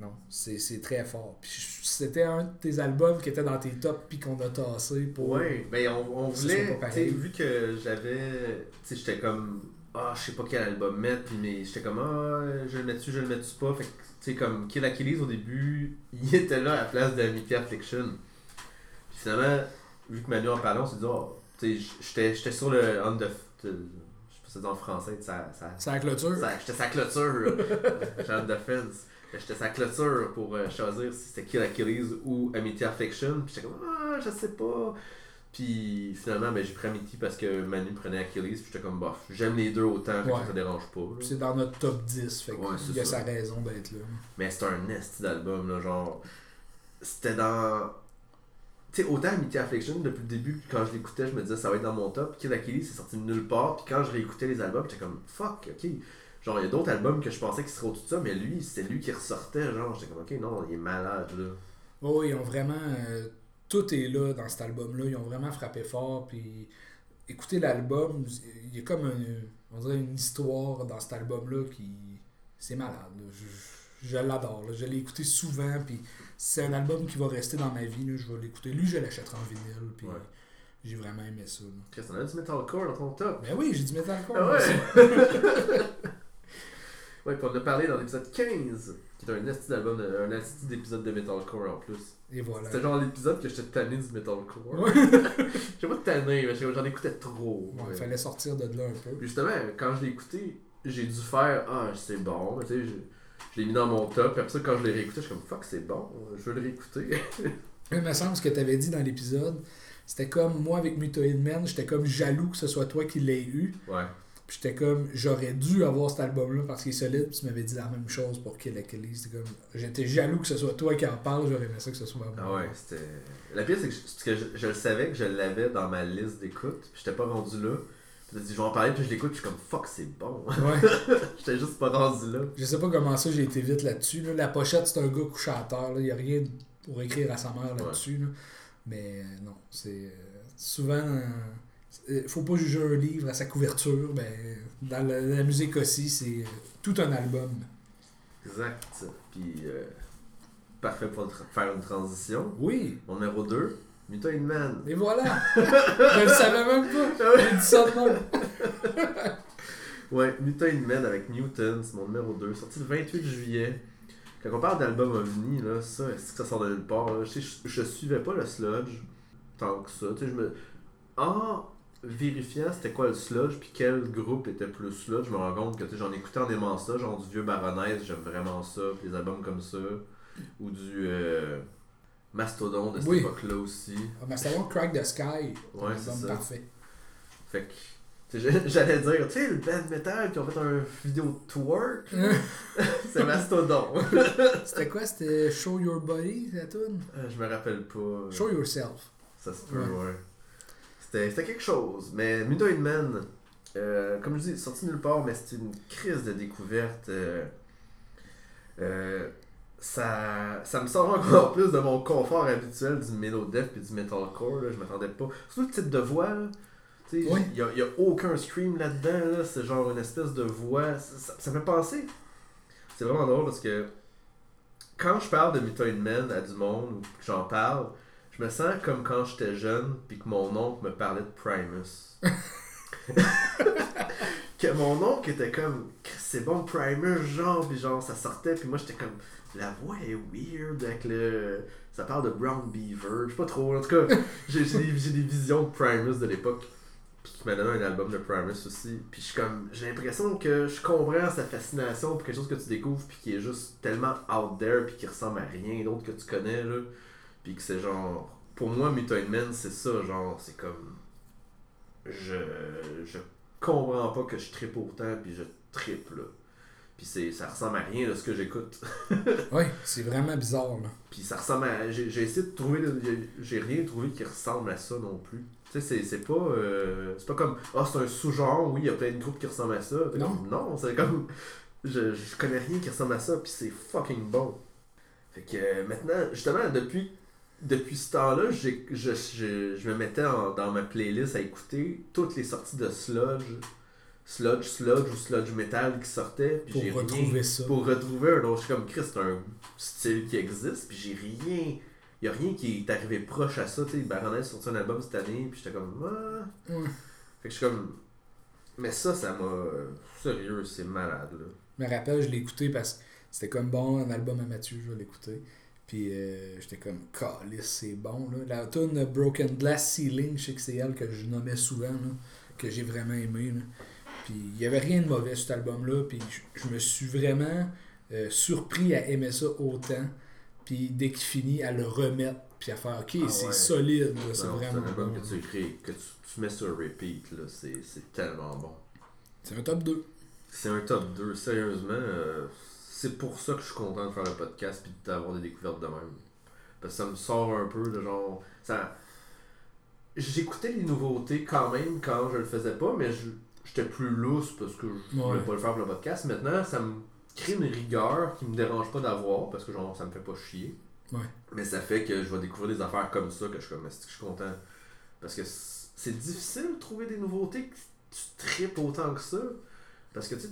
Non, c'est c'est très fort. Puis c'était un de tes albums qui était dans tes tops, puis qu'on a tassé pour. Ouais, ben on, on voulait, vu que j'avais, tu sais, j'étais comme, ah, je sais pas quel album mettre, puis mais j'étais comme, ah, je le mets-tu, je le mets-tu pas, fait que, tu sais, comme Kill Achilles au début, il était là à la place d'Amity Affliction. Puis finalement, vu que Manu en parlait, on s'est dit, oh, tu sais, j'étais j'étais sur le on the, c'est en français, ça, ça, C'est clôture. ça- J'étais sa clôture. De. J'étais sa clôture pour euh, choisir si c'était Kill Achilles ou Amity Affliction. Puis j'étais comme, ah, je sais pas. Puis finalement, ben, j'ai pris Amity parce que Manu prenait Achilles. Puis j'étais comme, bof, j'aime les deux autant, fait que Ouais. ça dérange pas. C'est dans notre top 10, fait Ouais, c'est qu'il y a ça. sa raison d'être là. Mais c'était un nest d'album, là, genre. C'était dans. Sais, autant Amity Affliction, depuis le début, quand je l'écoutais, je me disais ça va être dans mon top. Kid Achilles, c'est sorti de nulle part. Puis quand je réécoutais les albums, j'étais comme fuck, ok. Genre, il y a d'autres albums que je pensais qu'ils seraient au-dessus de ça, mais lui, c'était lui qui ressortait. Genre, j'étais comme ok, non, il est malade, là. Oh, ils ont vraiment. euh, tout est là dans cet album-là. Ils ont vraiment frappé fort. Puis écoutez l'album, il y a comme un, on dirait une histoire dans cet album-là qui. C'est malade. Je, je l'adore. Je l'ai écouté souvent. Puis c'est un album qui va rester dans ma vie. là. Je vais l'écouter. Lui, je l'achèterai en vinyle. Puis Ouais. j'ai vraiment aimé ça. Chris, on a du metalcore dans ton top. Ben oui, j'ai du metalcore. Ah ouais! ouais, puis on en a parlé dans l'épisode 15, qui est un esti d'album, un esti d'épisode de metalcore en plus. Et voilà. C'était genre l'épisode que j'étais tanné du metalcore. Ouais. Je sais pas tanné, mais j'en écoutais trop. Ouais, Ouais. fallait sortir de là un peu. Puis justement, quand je l'ai écouté, j'ai dû faire Ah, c'est bon. Tu sais, je, l'ai mis dans mon top. Puis après ça, quand je l'ai réécouté, je suis comme Fuck, c'est bon. Je veux le réécouter. Il me semble ce que tu avais dit dans l'épisode, c'était comme moi avec Mutoid Man, j'étais comme jaloux que ce soit toi qui l'aies eu. ouais. Puis j'étais comme j'aurais dû avoir cet album-là parce qu'il est solide. Puis tu m'avais dit la même chose pour Kill. C'était comme j'étais jaloux que ce soit toi qui en parle, j'aurais aimé ça que ce soit moi. Ah ouais, c'était. La pire, c'est que, je, que je, je le savais que je l'avais dans ma liste d'écoute. Puis j'étais pas rendu là. Je vais en parler, puis je l'écoute, puis je suis comme Fuck, c'est bon. Ouais. j'étais juste pas rendu là. Je sais pas comment ça j'ai été vite là-dessus. là. La pochette, c'est un gars couché à terre. Il n'y a rien pour écrire à sa mère là-dessus. là. Mais euh, non, c'est euh, souvent. euh, faut pas juger un livre à sa couverture. Ben, dans la, la musique aussi, c'est euh, tout un album. Exact. Puis, euh, parfait pour faire une transition. Oui, Mon numéro 2, Mutoid Man. et voilà! Je le savais même pas! J'ai dit ça de même. Ouais, Mutoid Man avec Newton, c'est mon numéro 2, sorti le 28 juillet. Quand on parle d'album OVNI, là, ça, est-ce que ça sort de nulle part? là? Je, je, je suivais pas le sludge tant que ça. Tu sais, je me... En vérifiant c'était quoi le sludge, puis quel groupe était plus sludge, je me rends compte que tu sais, j'en écoutais en aimant ça, genre du vieux Baroness, j'aime vraiment ça, puis des albums comme ça, ou du euh, Mastodon de cette Oui. époque-là aussi. Ah, c'est Crack the Sky. Ouais, c'est ça. parfait. Fait que, j'allais dire, tu sais, le band metal qui ont fait un vidéo twerk, c'est Mastodon. C'était quoi? C'était Show Your Body, la tune? Euh, je me rappelle pas. Show Yourself. Ça se peut, Ouais. ouais. C'était c'était quelque chose. Mais Mutoid Man, euh, comme je dis, sorti nulle part, mais c'était une crise de découverte. euh, euh, ça, ça me sort encore plus de mon confort habituel du Melodef et du Metalcore. Là. Je m'attendais pas. Surtout le type de voix. sais, Oui. Il n'y a, il y a aucun scream là-dedans. Là. C'est genre une espèce de voix. Ça, me fait penser. C'est vraiment drôle parce que quand je parle de Mutoid Man à du monde ou que j'en parle, je me sens comme quand j'étais jeune puis que mon oncle me parlait de Primus. que mon oncle était comme c'est bon Primus genre puis genre ça sortait puis moi j'étais comme la voix est weird avec le ça parle de Brown Beaver. Je sais pas trop en tout cas j'ai j'ai des, j'ai des visions de Primus de l'époque puis qui m'a donné un album de Primus aussi puis je suis comme j'ai l'impression que je comprends sa fascination pour quelque chose que tu découvres puis qui est juste tellement out there puis qui ressemble à rien d'autre que tu connais là. Puis que c'est genre pour moi Mutoid Man c'est ça genre c'est comme je je comprends pas que je tripe autant puis je tripe là puis c'est ça ressemble à rien de ce que j'écoute Oui, c'est vraiment bizarre, là. puis ça ressemble à j'ai j'ai essayé de trouver j'ai rien trouvé qui ressemble à ça non plus tu sais c'est c'est pas euh, c'est pas comme ah c'est un sous-genre oui il y a plein de groupes qui ressemblent à ça Non. comme, non c'est comme je, je connais rien qui ressemble à ça puis c'est fucking bon fait que euh, maintenant justement depuis depuis ce temps-là, j'ai- je, je, je me mettais en- dans ma playlist à écouter toutes les sorties de Sludge, Sludge, Sludge ou Sludge Metal qui sortaient. Puis Pour retrouver rien, ça. Pour retrouver un autre. Je suis comme Chris, c'est un style qui existe. Puis j'ai rien. Il a rien qui est arrivé proche à ça. Tu sais, Baroness a sorti un album cette année. Puis j'étais comme. Ah. Fait que je suis comme. Mais ça, ça m'a. Sérieux, c'est malade là. Je me rappelle, je l'ai écouté parce que c'était comme bon, un album à Mathieu, je vais l'écouter. Puis euh, j'étais comme, calice, c'est bon. Là. La tune Broken Glass Ceiling, je sais que c'est elle que je nommais souvent, là, que j'ai vraiment aimé. Là. Puis il n'y avait rien de mauvais sur cet album-là. Puis je, me suis vraiment euh, surpris à aimer ça autant. puis dès qu'il finit, à le remettre, puis à faire OK, Ah c'est ouais. solide, là, c'est vraiment un album bon. que tu écris, que tu, tu mets sur repeat, là, c'est c'est tellement bon. C'est un top 2. C'est un top 2, sérieusement. euh, c'est pour ça que je suis content de faire le podcast puis d'avoir des découvertes de même. Parce que ça me sort un peu de genre. Ça... J'écoutais les nouveautés quand même quand je le faisais pas, mais je- j'étais plus lousse parce que je voulais Ouais. pas le faire pour le podcast. Maintenant, ça me crée une rigueur qui me dérange pas d'avoir parce que genre ça me fait pas chier. Ouais. Mais ça fait que je vais découvrir des affaires comme ça que je suis comme, est-ce que je suis content? Parce que c'est difficile de trouver des nouveautés que tu tripes autant que ça. Parce que tu sais,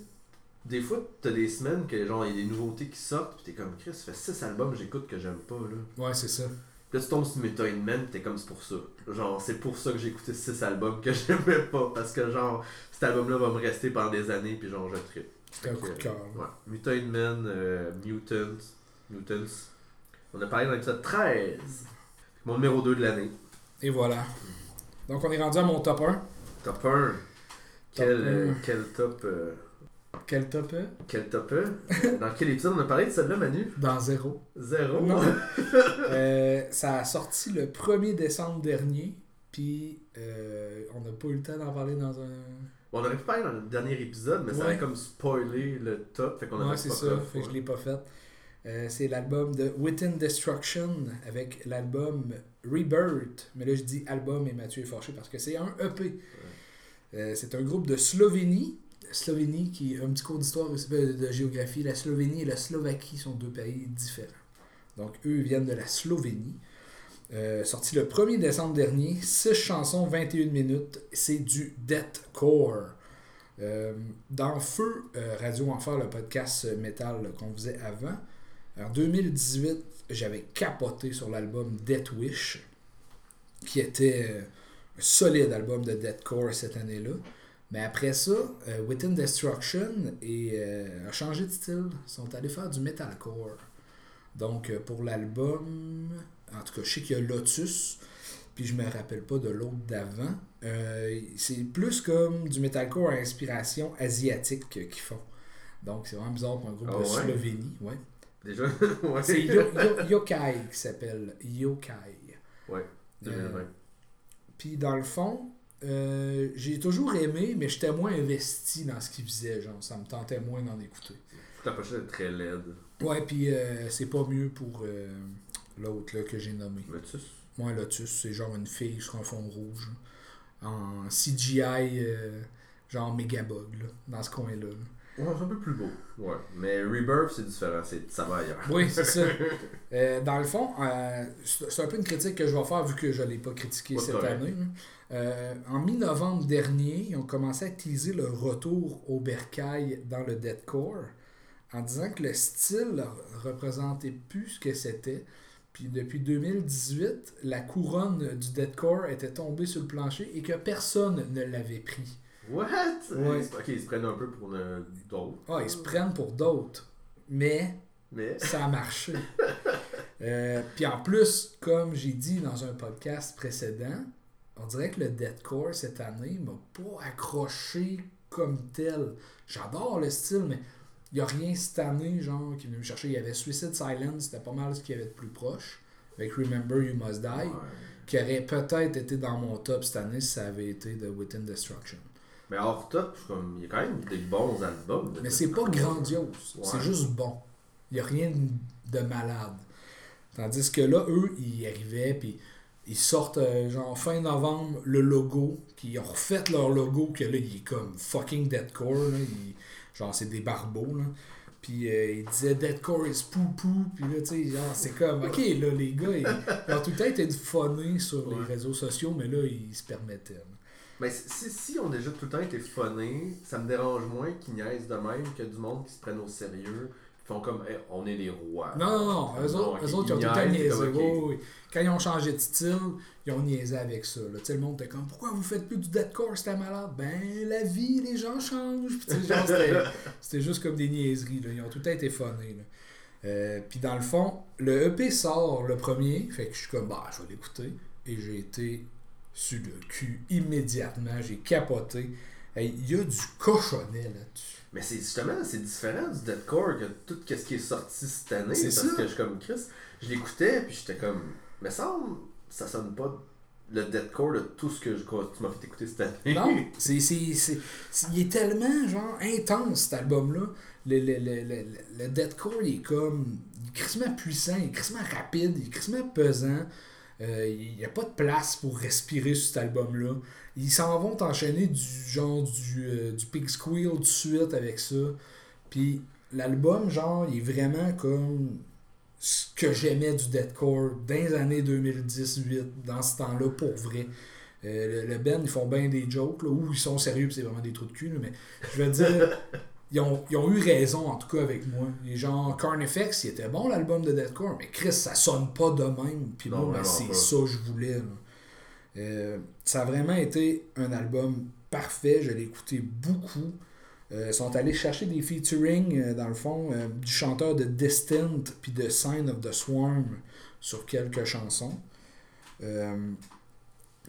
des fois, t'as des semaines que genre, il y a des nouveautés qui sortent, pis t'es comme, Chris, ça fait 6 albums que j'écoute que j'aime pas, là. Ouais, c'est ça. Puis là, tu tombes sur Method Man, t'es comme, c'est pour ça. Genre, c'est pour ça que j'ai écouté 6 albums que j'aimais pas. Parce que genre, cet album-là va me rester pendant des années, puis genre, je tripe. C'était un coup de cœur. là. Ouais. Mutant Man, euh, Mutants, Mutants. On a parlé dans l'épisode 13. Mon numéro 2 de l'année. Et voilà. Donc, on est rendu à mon top 1. Top 1. Quel, Top euh, quel top. euh, Quel top 1 quel top 1 Dans quel épisode on a parlé de celle-là, Manu? Dans zéro. Zéro? Non. Euh, ça a sorti le 1er décembre dernier. Puis, euh, on n'a pas eu le temps d'en parler dans un. Bon, on aurait pu parler dans le dernier épisode, mais ça aurait comme spoilé le top. Fait qu'on a Ouais, c'est ça. top, Fait que je l'ai pas fait. Euh, c'est l'album de Within Destruction avec l'album Rebirth. Mais là, je dis album et Mathieu est fâché parce que c'est un EP. C'est un groupe de Slovénie. Slovénie qui un petit cours d'histoire aussi de, de géographie. La Slovénie et la Slovaquie sont deux pays différents. Donc, eux viennent de la Slovénie. Euh, sorti le 1er décembre dernier, 6 chansons, 21 minutes. C'est du deathcore. Euh, dans Feu euh, Radio Enfer, le podcast euh, métal là, qu'on faisait avant, en 2018, j'avais capoté sur l'album Death Wish, qui était un solide album de deathcore cette année-là. Mais après ça, euh, Within Destruction et, euh, a changé de style. Ils sont allés faire du metalcore. Donc, euh, pour l'album, en tout cas, je sais qu'il y a Lotus, puis je me rappelle pas de l'autre d'avant. C'est plus comme du metalcore à inspiration asiatique qu'ils font. Donc, c'est vraiment bizarre pour un groupe Ah de ouais? Slovénie. Ouais. Déjà? Ouais. C'est Yo- Yo- Yokai qui s'appelle Yokai. Ouais, 2020. Puis dans le fond, euh, j'ai toujours aimé, mais j'étais moins investi dans ce qu'ils faisaient. Genre, ça me tentait moins d'en écouter. La pochette est très laide. Ouais, puis euh, c'est pas mieux pour euh, l'autre là, que j'ai nommé. Lotus Moi, Lotus, c'est genre une fille sur un fond rouge. En CGI, euh, genre Megabug, là, dans ce coin-là. là. Ouais, c'est un peu plus beau. Ouais. Mais Rebirth, c'est différent. c'est- Ça va ailleurs. Oui, c'est ça. Euh, dans le fond, euh, c'est un peu une critique que je vais faire vu que je ne l'ai pas critiqué Pas cette année. là. Euh, en mi-novembre dernier, ils ont commencé à teaser le retour au bercail dans le deathcore en disant que le style représentait plus ce que c'était. Puis depuis 2018, la couronne du deathcore était tombée sur le plancher et que personne ne l'avait pris. What? Ouais. Ils se- Ok, ils se prennent un peu pour d'autres. Ah, ils se prennent pour d'autres. Mais Mais. ça a marché. Euh, Puis en plus, comme j'ai dit dans un podcast précédent, on dirait que le deathcore cette année m'a pas accroché comme tel. J'adore le style, mais il n'y a rien cette année genre qui venait me chercher. Il y avait Suicide Silence, c'était pas mal ce qu'il y avait de plus proche. Avec Remember You Must Die, Ouais. qui aurait peut-être été dans mon top cette année si ça avait été de Within Destruction. Mais hors top, comme, il y a quand même des bons albums. Mais c'est pas grandiose. Ouais. C'est juste bon. Il n'y a rien de malade. Tandis que là, eux, ils arrivaient, puis ils sortent, euh, genre, fin novembre, le logo, qui ont refait leur logo, que là, il est comme fucking deadcore, là. Il- genre, c'est des barbeaux, là. Puis euh, ils disaient Deadcore is poo-poo, puis là, tu sais, genre, c'est comme, ok, là, les gars, ils, ils ont tout le temps été phonés sur les réseaux sociaux, mais là, ils se permettaient. là. Mais si, si on a déjà tout le temps été phonés, ça me dérange moins qu'ils niaisent de même que du monde qui se prennent au sérieux. Qui font comme, Hey, on est les rois. Non, non, non. Eux autres, ok, eux autres, ils ont tout le temps niaisé. Quand ils ont changé de style, ils ont niaisé avec ça. là. Le monde était comme Pourquoi vous faites plus du deathcore, c'était malade? Ben, la vie, les gens changent. C'était- juste comme des niaiseries. Là. Ils ont tout le temps été phonés. là. Euh, Puis dans le fond, le EP sort le premier. Fait que je suis comme Bah, je vais l'écouter. Et j'ai été sur le cul immédiatement. J'ai capoté. Hey, il y a du cochonnet là-dessus. Mais c'est justement, c'est différent du deathcore que tout ce qui est sorti cette année. C'est parce ça. que je comme Chris, je l'écoutais puis j'étais comme, mais ça, ça sonne pas le deathcore de tout ce que je, tu m'as fait écouter cette année. Non, c'est, c'est, c'est, c'est- il est tellement genre intense cet album-là. Le, le, le, le, le deathcore, il est comme. Il est crissement puissant, il est crissement rapide, il est crissement pesant. Euh, il n'y a pas de place pour respirer sur cet album-là. Ils s'en vont enchaîner du genre du, euh, du pig squeal tout de suite avec ça. Puis l'album, genre, il est vraiment comme ce que j'aimais du deathcore dans les années 2018, dans ce temps-là, pour vrai. Euh, le, band, ils font bien des jokes, là, ou ils sont sérieux, c'est vraiment des trous de cul, mais je veux dire, ils ont, ils ont eu raison, en tout cas, avec moi. Les gens, Carnifex, il était bon, l'album de Deathcore, mais Chris, ça sonne pas de même, puis moi, ben, c'est ça que je voulais. Euh, ça a vraiment été un album parfait, je l'ai écouté beaucoup. Euh, ils sont allés chercher des featuring, euh, dans le fond, du chanteur de Distant puis de Sign of the Swarm sur quelques chansons.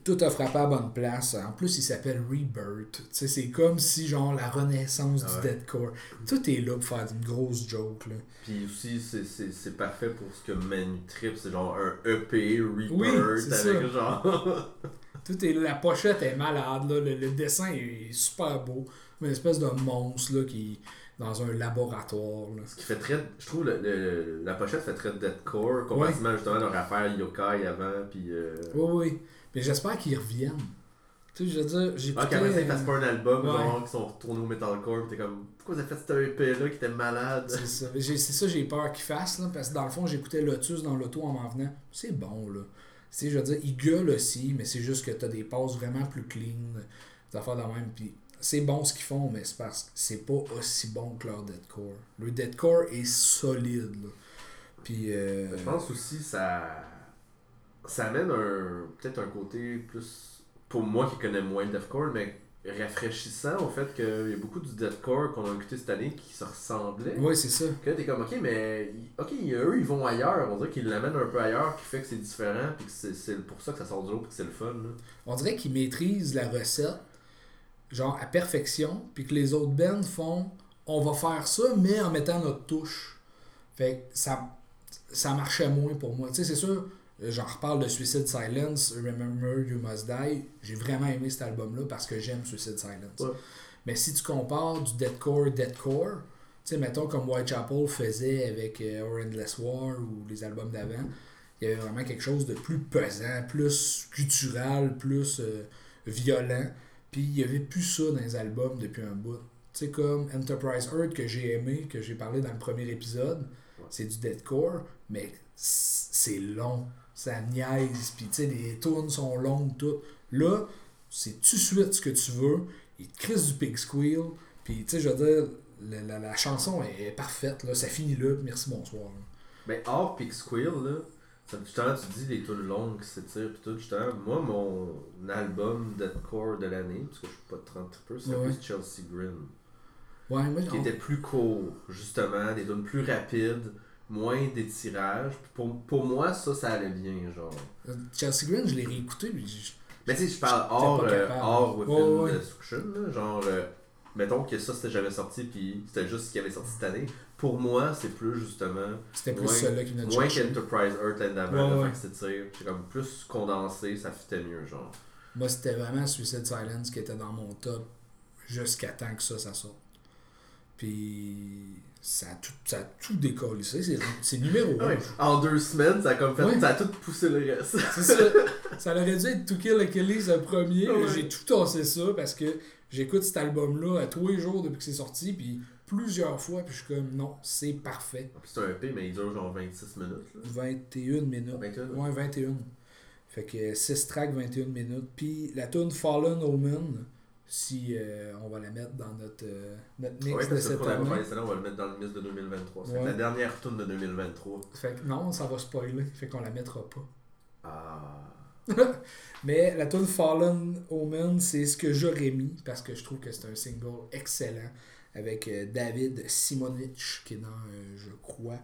Tout a frappé à bonne place. En plus, il s'appelle Rebirth. C'est comme si, genre, la renaissance Ah du ouais. deathcore. Tout est là pour faire une grosse joke, là. Puis aussi, c'est- c'est c'est parfait pour ce que Manu Trip, c'est genre un EP Rebirth Oui, avec ça. genre. Tout est là. La pochette est malade, là. Le, le dessin est super beau. Une espèce de monstre, là, qui dans un laboratoire, là. Ce qui fait très. Je trouve le, le- la pochette fait très deathcore, comparativement justement à leur affaire Yokai avant, puis. Euh... Oui, oui. Mais j'espère qu'ils reviennent. Tu sais, je veux dire, j'ai Ah, écouté, ça, ils euh, fassent pas un album, ouais. genre, qui sont retournés au metalcore, t'es comme, pourquoi vous avez fait ce EP-là qui était malade? C'est ça. J'ai- C'est ça j'ai peur qu'ils fassent, là, parce que dans le fond, j'écoutais Lotus dans l'auto en m'en venant. C'est bon, là. Tu sais, je veux dire, ils gueulent aussi, mais c'est juste que t'as des passes vraiment plus clean, des affaires de même. Puis c'est bon ce qu'ils font, mais c'est parce que c'est pas aussi bon que leur deathcore. Le deathcore est solide, là. Puis, euh, Je pense aussi ça ça amène un peut-être un côté plus pour moi qui connais moins le deathcore mais rafraîchissant au fait qu'il y a beaucoup du deathcore qu'on a écouté cette année qui se ressemblait. ouais, c'est ça. Que t'es comme ok mais ok eux ils vont ailleurs, on dirait qu'ils l'amènent un peu ailleurs qui fait que c'est différent puis que c'est c'est pour ça que ça sort du lot puis que c'est le fun. Là. On dirait qu'ils maîtrisent la recette, genre à perfection, puis que les autres bands font on va faire ça, mais en mettant notre touche. Fait que ça, ça marchait moins pour moi. Tu sais, c'est sûr, j'en reparle de Suicide Silence, Remember You Must Die. J'ai vraiment aimé cet album-là parce que j'aime Suicide Silence. Ouais. Mais si tu compares du deathcore, deathcore, tu sais, mettons comme Whitechapel faisait avec euh, Endless War ou les albums d'avant, il y avait vraiment quelque chose de plus pesant, plus guttural, plus euh, violent. Puis il n'y avait plus ça dans les albums depuis un bout. Tu sais, comme Enterprise Earth que j'ai aimé, que j'ai parlé dans le premier épisode, c'est du deathcore, mais c'est long. Ça niaise, puis tu sais, les tunes sont longues, tout. Là, c'est tout de suite ce que tu veux. Il te crisse du pig squeal, puis tu sais, je veux dire, la, la- la chanson est parfaite, là. Ça finit là, puis merci, bonsoir. Mais hors Pig Squeal, là, ça, justement, tu dis les tunes longues qui s'étirent pis tout, justement, moi, mon album deathcore de l'année, parce que je suis pas 30 peu, c'est Ouais. Chelsea Grin. Ouais, moi, Qui était plus court, justement, des tunes plus rapides, moins d'étirage. Puis Pour, pour moi, ça, ça allait bien, genre. Chelsea Green, je l'ai réécouté, puis je- Mais tu sais, je parle hors, euh, hors Within ouais. Destruction, là, genre, euh, mettons que ça, c'était jamais sorti, puis c'était juste ce qui avait sorti cette année. Pour moi, c'est plus, justement, c'était plus celui-là qui venait de moins qu'Enterprise Earth l'année d'avant, Ouais, ouais. fait que s'étire. C'est comme plus condensé, ça fitait mieux, genre. Moi, c'était vraiment Suicide Silence qui était dans mon top jusqu'à temps que ça, ça sorte. Puis ça a tout, ça a tout décollé. C'est, numéro 1. Ouais. En deux semaines, ça a comme fait, Ouais. ça a tout poussé le reste. Ça. Ça aurait dû être To Kill Achilles le premier. Ouais. J'ai tout tassé ça parce que j'écoute cet album-là à tous les jours depuis que c'est sorti. Puis plusieurs fois. Puis je suis comme, non, c'est parfait. C'est un EP, mais il dure genre 26 minutes. Là. 21 minutes. 21, Ouais, 21. Fait que 6 tracks, 21 minutes. Puis la tune Fallen Omen, si euh, on va la mettre dans notre, euh, notre mix Ouais, de cette année. on va le mettre dans le mix de 2023. C'est Ouais. la dernière tune de 2023. Fait que non, ça va spoiler. Fait qu'on la mettra pas. Ah. Mais la tune Fallen Omen, c'est ce que j'aurais mis parce que je trouve que c'est un single excellent avec euh, David Simonich qui est dans, euh, je crois,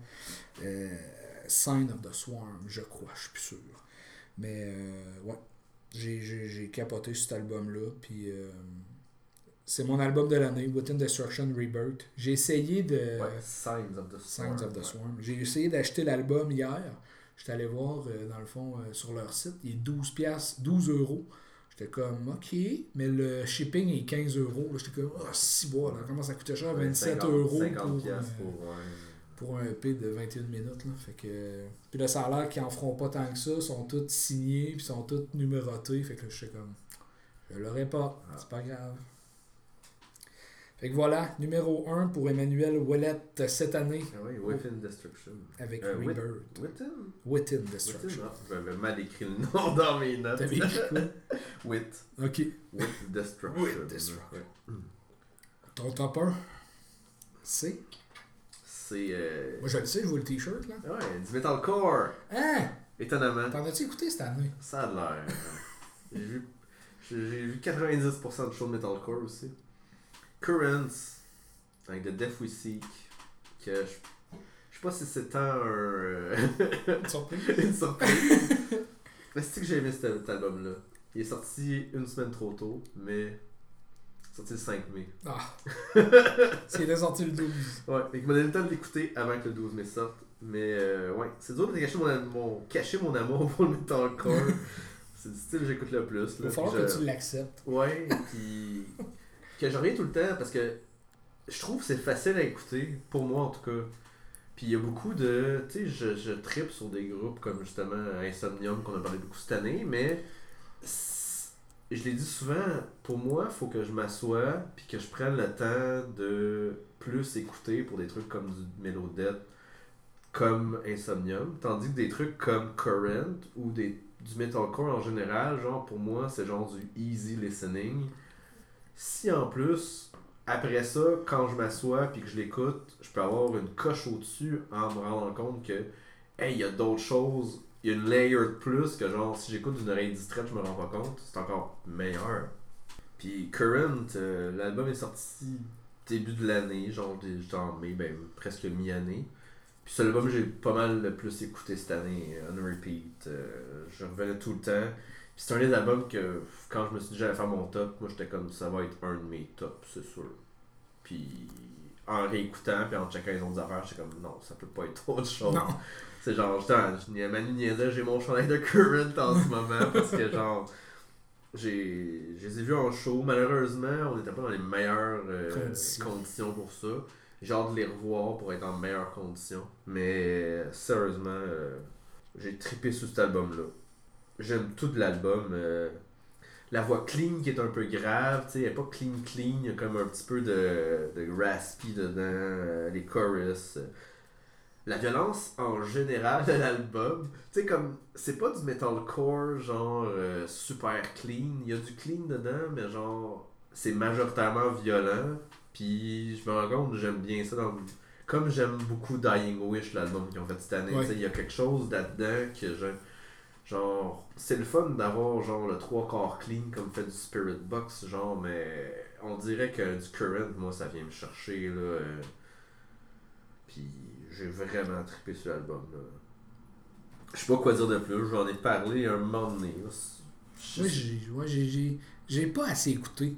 Sign of the Swarm, je crois, je suis plus sûr. Mais euh, ouais, j'ai, j'ai, j'ai capoté cet album-là, puis euh, C'est mon album de l'année, Within Destruction Rebirth. J'ai essayé de. Ouais, Signs of the Swarm. Signs of the ouais. Swarm. J'ai essayé d'acheter l'album hier. J'étais allé voir, euh, dans le fond, euh, sur leur site. Il est 12 piastres, 12 euros. J'étais comme, OK, mais le shipping est 15 euros. Là, J'étais comme, oh, si bois, là, comment ça coûtait cher? 27 50 euros 50 pour, pour, ouais. Pour un EP de 21 minutes. Là. Fait que... Puis là, ça a l'air qu'ils en feront pas tant que ça. Sont tous signés, puis sont tous numérotés. Fait que là, je suis comme, je l'aurai pas. Ah. C'est pas grave. Fait que voilà, numéro 1 pour Emmanuel Ouellette cette année Ah oui, Within Destruction. avec Euh, Wit- Rebirth. Within? Within Destruction. ah, j'avais mal écrit le nom dans mes notes. T'avais écrit quoi? Wit. Ok. With Destruction. With Destruction. Ouais. Ton top 1 C'est? C'est. Euh... Moi je le sais, je vois le t-shirt là. Ouais, du metalcore. Hein? Étonnamment. T'en as-tu écouté cette année? Ça a l'air. J'ai vu, j'ai vu 90% de shows de metalcore aussi. Currents, avec The Death We Seek, que je, je sais pas si c'est tant un, euh, Surprise une surprise. mais c'est que j'ai aimé cet, cet album-là? Il est sorti une semaine trop tôt, mais sorti le 5 mai. Ah C'est sorti le 12. Ouais, et qu'il m'a donné le temps de l'écouter avant que le 12 mai sorte. Mais euh, ouais, c'est dur de cacher mon, mon- cacher mon amour pour le metalcore. c'est le style que j'écoute le plus. Il Là, va falloir que tu l'acceptes. Ouais, puis que je reviens tout le temps parce que je trouve que c'est facile à écouter, pour moi en tout cas. Puis il y a beaucoup de. Tu sais, je, je tripe sur des groupes comme justement Insomnium qu'on a parlé beaucoup cette année, mais je l'ai dit souvent, pour moi, il faut que je m'assoie puis que je prenne le temps de plus écouter pour des trucs comme du Melodette, comme Insomnium, tandis que des trucs comme Current ou des, du metalcore en général, genre pour moi, c'est genre du easy listening. Si en plus, après ça, quand je m'assois puis que je l'écoute, je peux avoir une coche au-dessus en me rendant compte que, hey, il y a d'autres choses, il y a une layer de plus que genre, si j'écoute d'une oreille distraite, je me rends pas compte, c'est encore meilleur. Puis Current, euh, l'album est sorti début de l'année, genre mai, ben presque mi-année. Puis c'est l'album que j'ai pas mal le plus écouté cette année, euh, on repeat. euh, je revenais tout le temps. Puis c'est un des albums que quand je me suis dit j'allais faire mon top, moi j'étais comme ça va être un de mes tops, c'est sûr. Puis en réécoutant, puis en checkant les autres affaires, j'étais comme non, ça peut pas être autre chose. Non. C'est genre, en Manu niaisait, j'ai mon chandail de Current en ce moment parce que genre, j'ai, je les ai vus en show. Malheureusement, on n'était pas dans les meilleures euh, Conditions. pour ça. J'ai hâte de les revoir pour être en meilleures conditions. Mais sérieusement, euh, j'ai trippé sur cet album-là. J'aime tout l'album. euh, la voix clean qui est un peu grave, tu sais, elle est pas clean clean, il y a comme un petit peu de, de raspy dedans, les chorus. La violence en général de l'album, tu sais, comme, c'est pas du metalcore genre euh, super clean, il y a du clean dedans, mais genre, c'est majoritairement violent, puis je me rends compte que j'aime bien ça dans comme j'aime beaucoup Dying Wish, l'album qu'ils ont fait cette année, Ouais. il y a quelque chose là-dedans que j'aime. Genre, c'est le fun d'avoir genre le trois quarts clean comme fait du Spirit Box, genre, mais on dirait que du Current, moi, ça vient me chercher, là. euh, Puis j'ai vraiment trippé sur l'album, là. Je sais pas quoi dire de plus, j'en ai parlé un moment donné. Moi, j'ai ouais, pas assez écouté.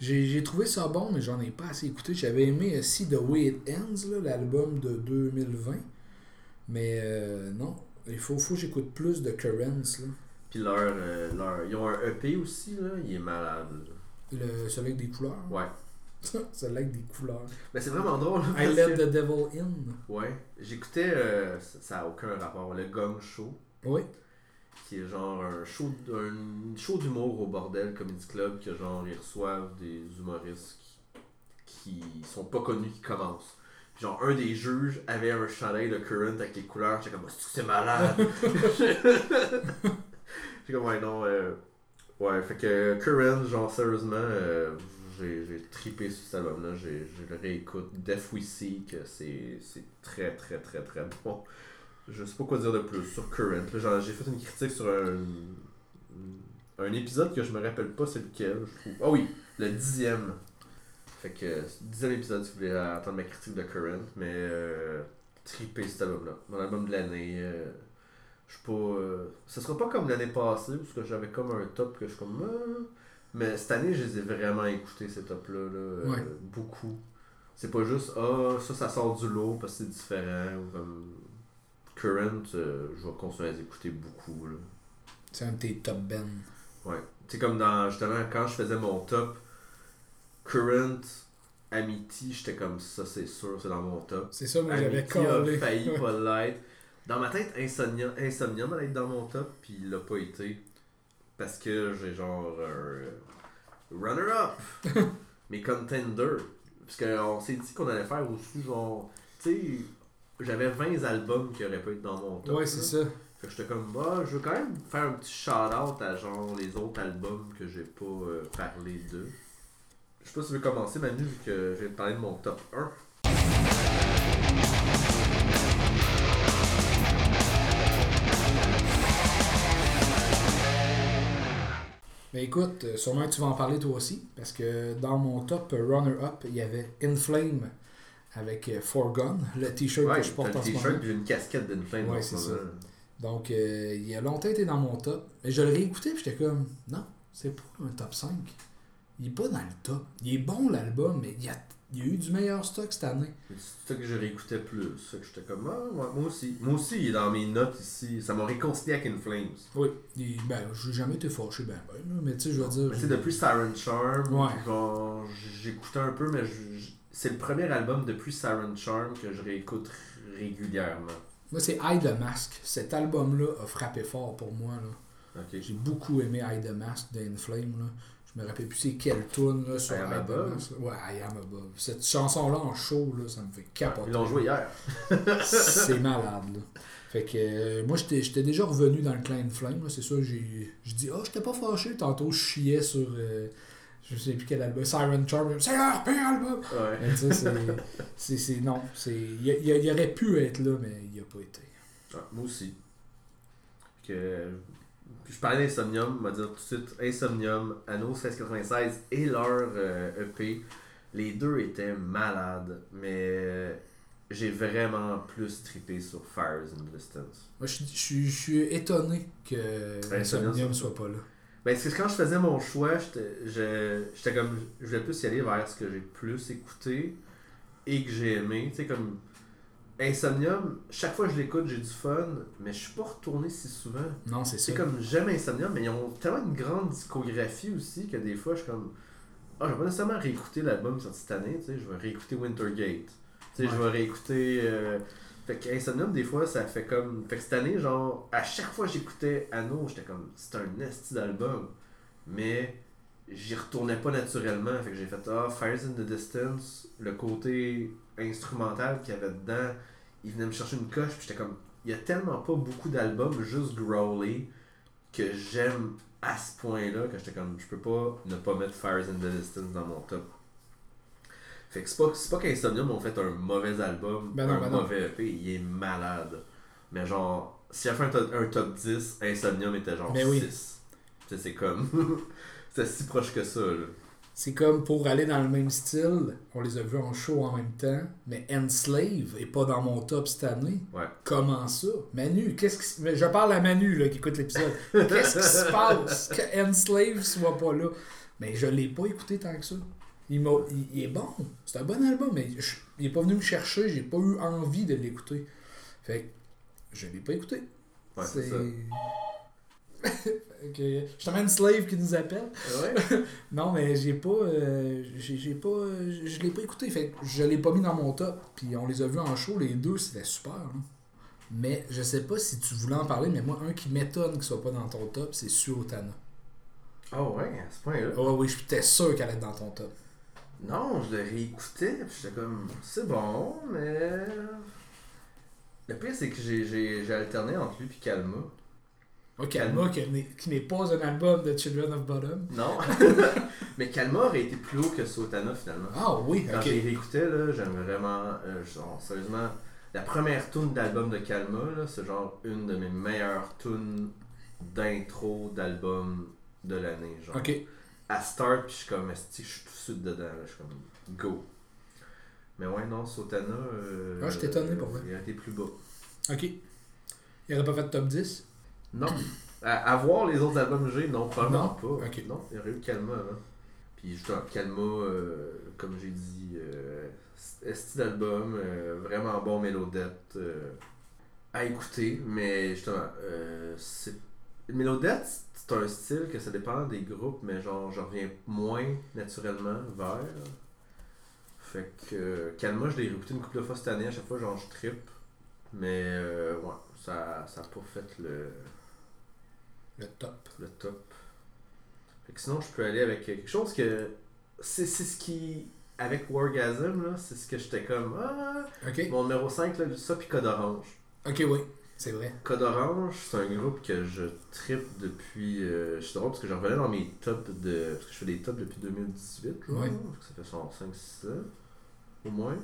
J'ai trouvé ça bon, mais j'en ai pas assez écouté. J'avais aimé euh, See The Way It Ends, l'album de 2020. Mais euh, non, il faut, faut que j'écoute plus de Currents. Là. Puis leur, euh, leur- Ils ont un EP aussi, là, il est malade. là. Le, celui avec des couleurs. Ouais. avec des couleurs. Mais c'est vraiment drôle. I parce Let que- the Devil In. Ouais. J'écoutais, euh, ça ça a aucun rapport, le Gong Show. Oui. qui est genre un show, un show d'humour au bordel Comedy Club que genre ils reçoivent des humoristes qui, qui sont pas connus qui commencent. Genre un des juges avait un chandail de Current avec les couleurs, j'étais comme Oh, c'est malade? J'étais comme ouais non euh, ouais fait que Current genre sérieusement euh, j'ai trippé sur cet album là, j'ai je le réécoute Death We Seek c'est très très très très bon. Je sais pas quoi dire de plus sur Current. J'ai fait une critique sur un, un épisode que je me rappelle pas c'est lequel, je trouve. Ah oui, le dixième. Fait que dixième épisode si vous voulez attendre ma critique de Current, mais euh, trippé cet album-là. Mon album de l'année. euh, je suis pas. euh, ce sera pas comme l'année passée, parce que j'avais comme un top que je suis comme. euh, Mais cette année, je les ai vraiment écoutés, ces tops-là. là, euh. Beaucoup. C'est pas juste, ah, ça, ça sort du lot parce que c'est différent. Ou comme. Current, euh, je vais continuer à les écouter beaucoup. Là. C'est un de tes top ben. Ouais. Tu comme dans. Justement, quand je faisais mon top, Current, Amity, j'étais comme ça, c'est sûr, c'est dans mon top. C'est ça, moi j'avais Amity a collé. failli pas l'être. Dans ma tête, Insomnium, Insomnium allait être dans mon top, puis il l'a pas été. Parce que j'ai genre un runner-up. mes contenders. Parce qu'on s'est dit qu'on allait faire aussi genre. Tu sais, j'avais 20 albums qui auraient pas été dans mon top. Ouais, c'est ça. Fait que j'étais comme, bah, je veux quand même faire un petit shout-out à genre les autres albums que j'ai pas euh, parlé d'eux. Je sais pas si tu veux commencer, Manu, vu que de parler de mon top 1. Mais écoute, euh, sûrement tu vas en parler toi aussi, parce que dans mon top euh, runner-up, il y avait Inflame avec euh, Forgone, le t-shirt Ouais, que je porte en ce moment. t-shirt une casquette d'Inflame. Ouais, c'est. Donc, euh, il a longtemps été dans mon top. Mais je le réécoutais, puis j'étais comme, non, c'est pas un top 5. Il est pas dans le top. Il est bon l'album, mais il y a, il y a eu du meilleur stock cette année. C'est ça que je réécoutais plus. Fait que j'étais comme, ah, moi aussi. Moi aussi, il est dans mes notes ici. Ça m'a réconcilié avec Inflames. Oui. Il- ben, j'ai jamais été fâché, ben, ben, mais tu sais, je veux dire. Mais depuis Siren Charm, Ouais. j'écoutais un peu, mais je- je- c'est le premier album depuis Siren Charm que je réécoute régulièrement. Moi, c'est Hide the Mask. Cet album-là a frappé fort pour moi. Là. J'ai beaucoup aimé Hide the Mask d'Inflame. Je me rappelle plus c'est quelle tune là, sur I Am Above. Ouais, I Am Above. Cette chanson-là en show, là, ça me fait capoter. Ils l'ont joué hier. C'est malade, là. Fait que euh, moi, j'étais j'étais déjà revenu dans le clan Inflame, là. C'est ça, j'ai dit, ah, j'étais pas fâché. Tantôt, je chiais sur. euh, je sais plus quel album. Siren Charm. C'est leur pire album! Ouais. C'est- Non, c'est. Il, aurait pu être là, mais il a pas été. Ouais, moi aussi. Que... Puis je parlais d'Insomnium, on va dire tout de suite Insomnium, Anno 1696 et leur euh, EP. Les deux étaient malades, mais j'ai vraiment plus trippé sur Fires in the Distance. Moi, je, je suis- je suis étonné que Insomnium soit pas là. Ben, c'est que quand je faisais mon choix, j'étais comme. Je voulais plus y aller vers ce que j'ai plus écouté et que j'ai aimé. Tu sais, comme. Insomnium, chaque fois que je l'écoute, j'ai du fun, mais je suis pas retourné si souvent. Non, c'est ça. C'est comme j'aime Insomnium, mais ils ont tellement une grande discographie aussi que des fois je suis comme. Ah, je vais pas nécessairement réécouter l'album sorti cette année, tu sais, je vais réécouter Wintergate. Tu sais, je vais réécouter. euh, Fait que Insomnium, des fois, ça fait comme. Fait que cette année, genre, à chaque fois que j'écoutais Anno, j'étais comme. C'est un esti d'album. Mais j'y retournais pas naturellement. Fait que j'ai fait Ah, Fires in the Distance, le côté instrumental qu'il y avait dedans, il venait me chercher une coche, puis j'étais comme. Il y a tellement pas beaucoup d'albums juste growly que j'aime à ce point-là que j'étais comme. Je peux pas ne pas mettre Fires in the Distance dans mon top. Fait que c'est pas, c'est pas qu'Insomnium ont fait un mauvais album, Ben non, un ben mauvais EP, il est malade. Mais genre, s'il a fait un, top- un top 10, Insomnium était genre Ben oui. 6. Tu sais, c'est comme. c'est si proche que ça, là. C'est comme pour aller dans le même style, on les a vus en show en même temps, mais Enslave est pas dans mon top cette année. Ouais. Comment ça? Manu, qu'est-ce qui Je parle à Manu là, qui écoute l'épisode. Qu'est-ce qui se passe? Que Enslave soit pas là? Mais je l'ai pas écouté tant que ça. Il, m'a- il- il est bon. C'est un bon album, mais je- il est pas venu me chercher, j'ai pas eu envie de l'écouter. Fait que je l'ai pas écouté. Ouais, c'est ça. Fait que, justement, Enslave qui nous appelle. Ouais? Non, mais j'ai pas. euh, j'ai j'ai pas. euh, je l'ai pas écouté. Fait je l'ai pas mis dans mon top. Puis on les a vus en show, les deux, c'était super. là. Mais je sais pas si tu voulais en parler, mais moi, un qui m'étonne qu'il soit pas dans ton top, c'est Suotana. Oh ouais, à ce point-là? Oh oui, j'étais sûr qu'elle allait être dans ton top. Non, je réécoutais, puis j'étais comme, c'est bon, mais. Le pire, c'est que j'ai- j'ai j'ai alterné entre lui et Kalma. Ok, Kalma, qui n'est- qui n'est pas un album de Children of Bottom. Non. mais Kalma aurait été plus haut que Sotana finalement. Ah oui, Quand ok. j'ai réécouté, là, j'aime vraiment. euh, genre, sérieusement, la première tune d'album de Kalma, là, c'est genre une de mes meilleures tunes d'intro d'album de l'année. Genre. Ok. À start, puis je suis comme, je suis tout de suite dedans, là, je suis comme, go. Mais ouais, non, Sotana. Euh, Ah, je suis étonné pour vrai. Il a été plus bas. Ok. Il aurait pas fait top 10. Non. À, à voir les autres albums que j'ai, non, probablement Non? pas. Non, il y aurait eu Calma avant. Puis justement, Calma, euh, comme j'ai dit, euh, style d'album, euh, vraiment bon mélodette euh, à écouter, mais justement, euh, c'est. Mélodette, c'est un style que ça dépend des groupes, mais genre, je reviens moins naturellement vers. Fait que Calma, je l'ai réécouté une couple de fois cette année, à chaque fois, genre, je trippe. Mais euh, ouais, ça ça a pas fait le, Le top. le top. Fait que sinon, je peux aller avec quelque chose que. C'est ce qui. Avec Wargasm, là, c'est ce que j'étais comme. Ah! Mon numéro 5, là, ça, puis Code Orange. Ok, oui. C'est vrai. Code Orange, c'est un groupe que je trippe depuis. Euh, je suis drôle parce que je revenais dans mes tops de. Parce que je fais des tops depuis 2018, là. Ouais. Fait que Ça fait genre 5, 6 ans, au moins.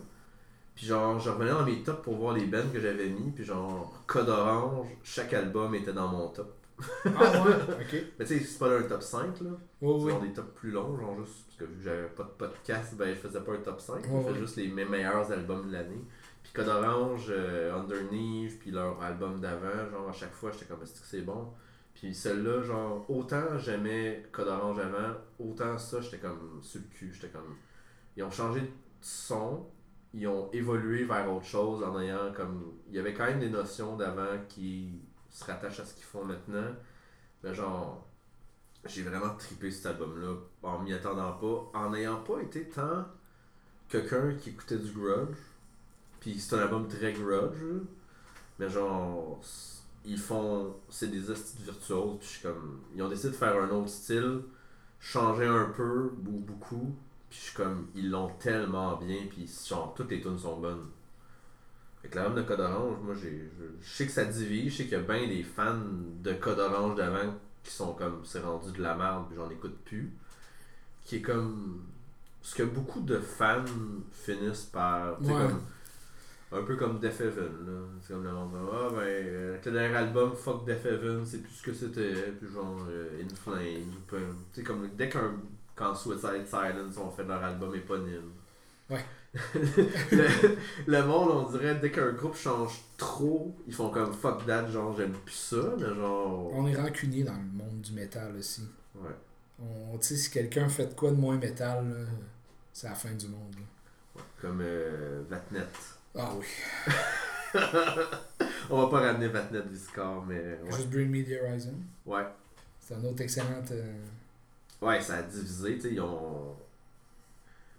Puis genre, je revenais dans mes tops pour voir les bands que j'avais mis. Puis genre, Code Orange, chaque album était dans mon top. Ah ouais. Ok. Mais tu sais, c'est pas un top 5, là. Oui, C'est oui. genre des tops plus longs, genre juste. Parce que vu que j'avais pas de podcast, ben je faisais pas un top 5. je Ouais, faisais juste les mes meilleurs albums de l'année. Puis Code Orange, euh, Underneath, puis leur album d'avant, genre à chaque fois j'étais comme est-ce que c'est bon? Puis celle-là, genre, autant j'aimais Code Orange avant, autant ça j'étais comme sur le cul. J'étais comme. Ils ont changé de son, ils ont évolué vers autre chose en ayant comme. Il y avait quand même des notions d'avant qui se rattachent à ce qu'ils font maintenant. Mais genre, j'ai vraiment trippé cet album-là en m'y attendant pas, en n'ayant pas été tant quelqu'un qui écoutait du grudge. Puis c'est un album très grudge, mais genre, ils font. C'est des astuces virtuoses, puis je suis comme. Ils ont décidé de faire un autre style, changer un peu, ou beaucoup, puis je suis comme. Ils l'ont tellement bien, puis genre, toutes les tunes sont bonnes. Fait que l'album de Code Orange, moi, j'ai, je, je sais que ça divise, je sais qu'il y a bien des fans de Code Orange d'avant qui sont comme, c'est rendu de la merde, puis j'en écoute plus. Qui est comme. Ce que beaucoup de fans finissent par. Ouais. comme. Un peu comme Def Heaven, là. C'est comme le monde Ah, ben, euh, avec le dernier album, fuck Def Heaven, c'est plus ce que c'était. Puis genre, euh, In peu- Tu sais, comme dès qu'un. Quand Suicide Silence ont fait leur album éponyme. Ouais. Le, le monde, on dirait, dès qu'un groupe change trop, ils font comme fuck that, genre, j'aime plus ça, mais genre. On est rancunier dans le monde du métal aussi. Ouais. On, tu sais, si quelqu'un fait de quoi de moins métal, là, c'est la fin du monde. là. Comme euh, Vatnet. Ah oui. On va pas ramener Vatnet du score, mais ouais. Juste Bring Me the Horizon. Ouais. C'est un autre excellent. euh, Ouais, ça a divisé, tu sais, ils ont.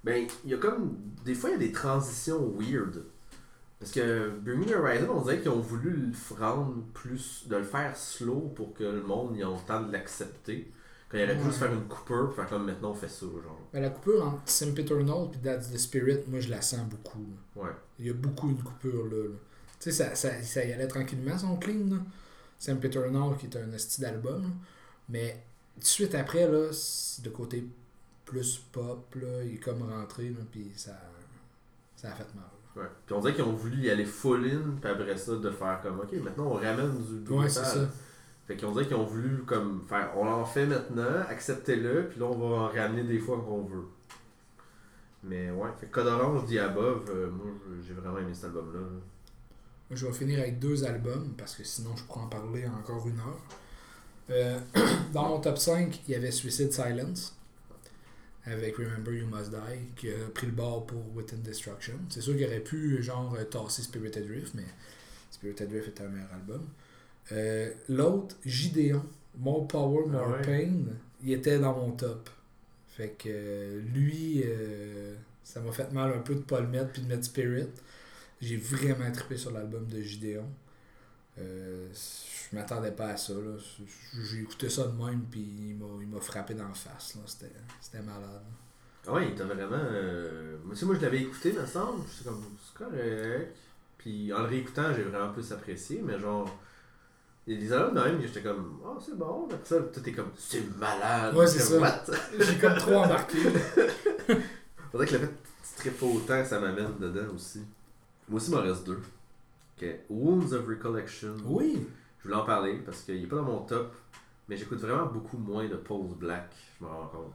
Ben, il y a comme. Des fois, il y a des transitions weird. Parce que the Horizon, on dirait qu'ils ont voulu le rendre plus. de le faire slow pour que le monde ait le temps de l'accepter. Quand il aurait pu Ouais. juste faire une coupure, faire comme maintenant on fait ça, genre. ben, la coupure entre Sempiternal et That's the Spirit, moi je la sens beaucoup. Ouais. Il y a beaucoup une coupure là. là. Tu sais, ça, ça, ça y allait tranquillement son clean. Là. Sempiternal qui est un style d'album. Mais tout de suite après, là, de côté plus pop, là, il est comme rentré, là, puis ça, ça a fait mal. Ouais. Puis on dirait qu'ils ont voulu y aller full in, puis après ça, de faire comme, ok, maintenant on ramène du du Ouais, c'est ça. Fait qu'on dirait qu'ils ont voulu comme faire, on l'en fait maintenant, acceptez-le, puis là on va en ramener des fois qu'on veut. Mais ouais, fait que Code Orange, dit Above, euh, moi j'ai vraiment aimé cet album-là. je vais finir avec deux albums parce que sinon je pourrais en parler encore une heure. Euh, dans mon top 5, il y avait Suicide Silence avec Remember You Must Die qui a pris le bord pour Within Destruction. C'est sûr qu'il aurait pu genre euh, tasser Spirited Drift, mais Spirited Drift est un meilleur album. Euh, L'autre, Gideon, More Power, More Ah ouais. Pain, il était dans mon top. Fait que euh, lui, euh, ça m'a fait mal un peu de pas le mettre puis de mettre Spirit. J'ai vraiment trippé sur l'album de Gideon. Euh, je m'attendais pas à ça. là. J'ai écouté ça de même, puis il m'a il m'a frappé dans la face. là. C'était malade. Ah ouais, il était vraiment. Euh... Moi, moi je l'avais écouté, me semble, j'étais comme, c'est correct. Puis en le réécoutant, j'ai vraiment plus apprécié, mais genre. Il y a des albums de même, j'étais comme, oh c'est bon, après ça, tout est comme, c'est malade. Ouais, c'est ça. J'ai comme trop embarqué. Faudrait que le fait que tu autant, ça m'amène dedans aussi. Moi aussi, il m'en reste deux. Ok. Wounds of Recollection. Oui. Je voulais en parler parce qu'il est pas dans mon top, mais j'écoute vraiment beaucoup moins de Pulse Black, je me rends compte.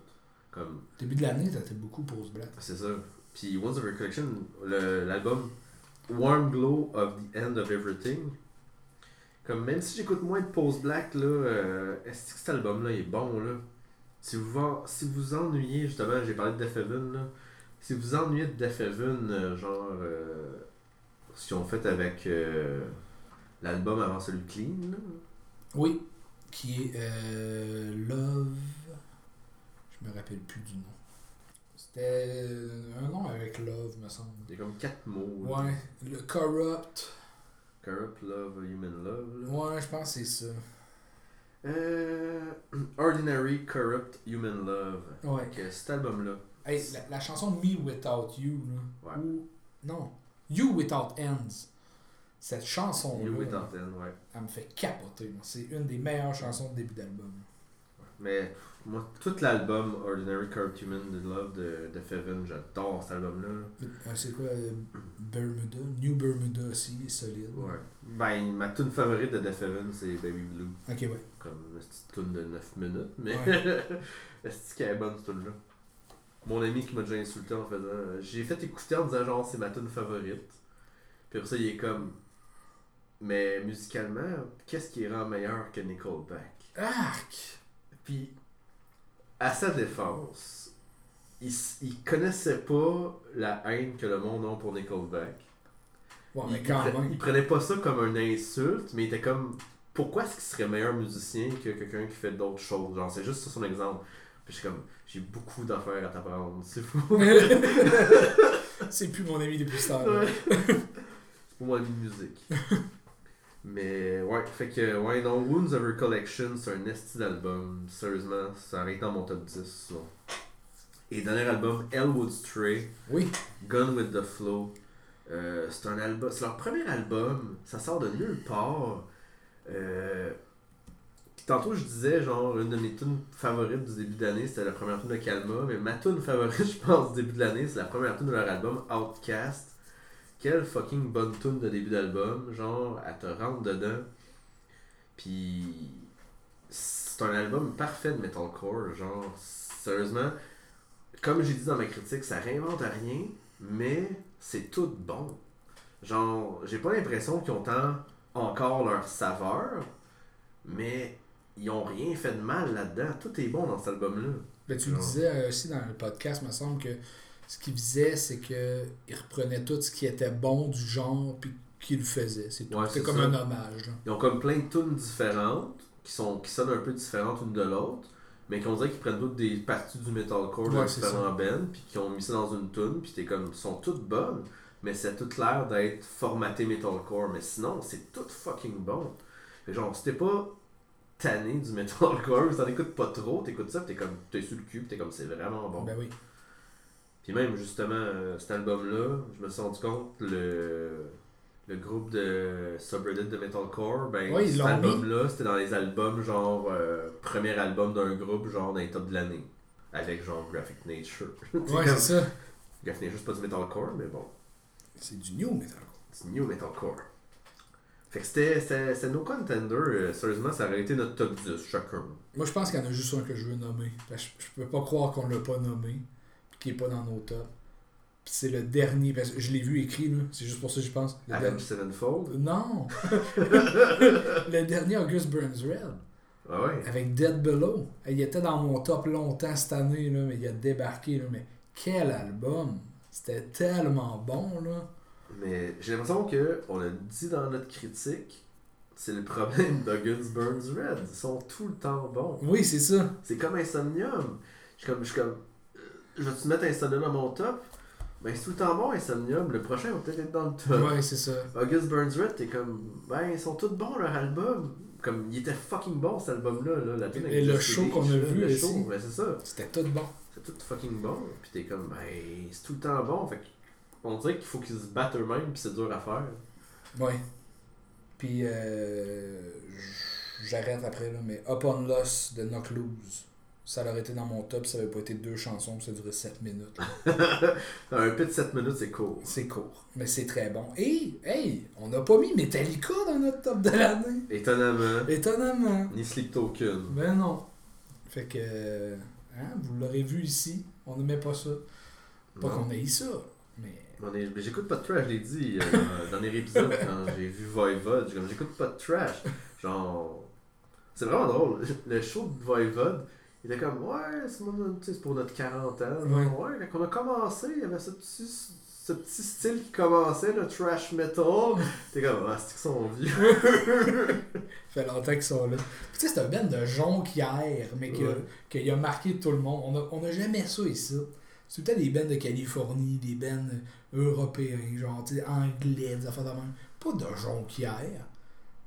Comme, Début de l'année, t'étais beaucoup pause black. c'est ça. Puis Wounds of Recollection, le- l'album Warm Glow of the End of Everything, Comme même si j'écoute moins de Post Black, là, euh, est-ce que cet album-là est bon, là? Si vous si vous ennuyez, justement, j'ai parlé de Def Heaven, là. Si vous ennuyez de Def Heaven, euh, genre, euh, ce qu'ils ont fait avec euh, l'album avant celui de Clean, là? Oui. Qui est euh, Love. Je me rappelle plus du nom. C'était un nom avec Love, me semble. Il y a comme quatre mots. Ouais. Le Corrupt. Corrupt Love, Human Love. là. Ouais, je pense que c'est ça. Euh, Ordinary Corrupt Human Love. Ouais. Cet album-là. Hey, la, la chanson Me Without You, là. Ouais. Ou. Non. You Without Ends. Cette chanson-là. You Without End, ouais. Elle me fait capoter. C'est une des meilleures chansons de début d'album. Mais moi, tout l'album Ordinary Corrupt Human Love de, de Feven, j'adore cet album-là. Euh, c'est quoi euh, Bermuda? New Bermuda aussi, solide. Ouais. Ben, ma tune favorite de Def Heaven, c'est Baby Blue. Ok, ouais. Comme une petite tune de 9 minutes, mais Ouais. est-ce qu'elle est bonne cette tune là Mon ami qui m'a déjà insulté en faisant. J'ai fait écouter en disant genre c'est ma tune favorite. Puis après ça, il est comme. Mais musicalement, qu'est-ce qui rend meilleur que Nickelback Arc Puis, à sa défense, il, il connaissait pas la haine que le monde a pour Nickelback. Ouais, il, mais quand il même. il prenait pas ça comme une insulte, mais il était comme pourquoi est-ce qu'il serait meilleur musicien que quelqu'un qui fait d'autres choses? Genre, c'est juste ça son exemple. Puis je suis comme j'ai beaucoup d'affaires à t'apprendre, c'est fou. c'est plus mon ami depuis temps Ouais. c'est pour moi de musique. Mais ouais, fait que ouais, non, Wounds of Recollection, c'est un esti d'album. Sérieusement, ça aurait été dans mon top 10. sinon. Et dernier album, Elwood Stray, Oui. Gun with the Flow. Euh, c'est un album, c'est leur premier album, ça sort de nulle part. Euh, tantôt je disais genre une de mes tunes favorites du début d'année, c'était la première tune de Calma, mais ma tune favorite je pense du début de l'année, c'est la première tune de leur album Outcast. Quelle fucking bonne tune de début d'album, genre elle te rentre dedans. Puis c'est un album parfait de metalcore, genre sérieusement comme j'ai dit dans ma critique, ça réinvente rien, mais c'est tout bon. Genre, j'ai pas l'impression qu'ils ont tant encore leur saveur, mais ils ont rien fait de mal là-dedans. Tout est bon dans cet album-là. Ben, tu le disais euh, aussi dans le podcast, me semble que ce qu'il faisait, c'est que il reprenait tout ce qui était bon du genre puis qu'il le faisait. C'est tout. Ouais, C'était comme ça. un hommage. là. Ils ont comme plein de tunes différentes, qui, sont, qui sonnent un peu différentes l'une de l'autre, mais qu'on dirait qu'ils prennent toutes des parties du metalcore Ouais, c'est différents bands, puis qui ont mis ça dans une tune, puis t'es comme, sont toutes bonnes, mais c'est tout l'air d'être formaté metalcore, mais sinon, c'est tout fucking bon. Genre, t'es pas tanné du metalcore, t'en écoutes pas trop, t'écoutes ça, pis t'es comme, t'es sur le cul, t'es comme, c'est vraiment bon. Ben oui. Puis même, justement, euh, cet album-là, je me suis rendu compte, le, le groupe de subreddit de Metalcore, ben, Ouais, cet album-là, c'était dans les albums, genre, euh, premier album d'un groupe, genre, dans les top de l'année. Avec, genre, Graphic Nature. C'est Ouais, comme- c'est ça. Graphic Nature, c'est pas du Metalcore, mais bon, C'est du new metal. c'est New Metalcore. Fait que c'était- c'était c'était no contender, euh, sérieusement, ça aurait été notre top 10, chacun. Moi, je pense qu'il y en a juste un que je veux nommer. Parce que je, je peux pas croire qu'on l'a pas nommé, qui est pas dans nos tops. C'est le dernier, parce que je l'ai vu écrit, là. C'est juste pour ça que je pense. Le dernier- Sevenfold? Non! le dernier August Burns Red, Ah ouais? avec Dead Below. Il était dans mon top longtemps cette année, là, mais il a débarqué. Là, mais quel album! C'était tellement bon, là. Mais j'ai l'impression que on a dit dans notre critique, c'est le problème d'August Burns Red. Ils sont tout le temps bons. Oui, c'est ça. C'est comme Insomnium. Je suis comme, je suis comme, euh, je vais-tu mettre Insomnium dans mon top? Ben c'est tout le temps bon Insomnium. Le prochain va peut-être être dans le top. Ouais, c'est ça. August Burns Red, t'es comme, ben ils sont tous bons leur album. Comme, il était fucking bon cet album-là. Là, la Et avec le show qu'on a vu le show, ben c'est ça. C'était tout bon. C'est tout fucking bon. Puis t'es comme, ben c'est tout le temps bon. Fait que, on dirait qu'il faut qu'ils se battent eux-mêmes, puis c'est dur à faire. Ouais. Puis, euh, j'arrête après, là, mais Up on Loss de Knock Loose. Ça aurait été dans mon top, ça avait pas été deux chansons, ça durait 7 minutes. Un pit de 7 minutes, c'est cool. C'est court, mais c'est très bon. Et, hey, on n'a pas mis Metallica dans notre top de l'année. Étonnamment, Étonnamment. ni Sleep Token. Ben non. Fait que, hein, vous l'aurez vu ici, on n'aimait pas ça. Pas qu'on ait ça, mais mais j'écoute pas de trash, je l'ai dit euh, dans le dernier épisode quand j'ai vu Voivod. j'ai comme, J'écoute pas de trash. Genre. C'est vraiment drôle. Le show de Voivod, il était comme, ouais, c'est pour notre 40 ans. Ouais. Ouais, quand on a commencé, il y avait ce petit, ce petit style qui commençait, le trash metal. T'es comme, ah, c'est qu'ils sont vieux. Ça fait longtemps qu'ils sont là. Tu sais, c'est un band de jonquière, mais que- Ouais. qu'il a marqué tout le monde. On a, on a jamais ça ici. C'est temps des bands de Californie, des bands européens, genre, anglais, des affaires de même. Pas de jonquière.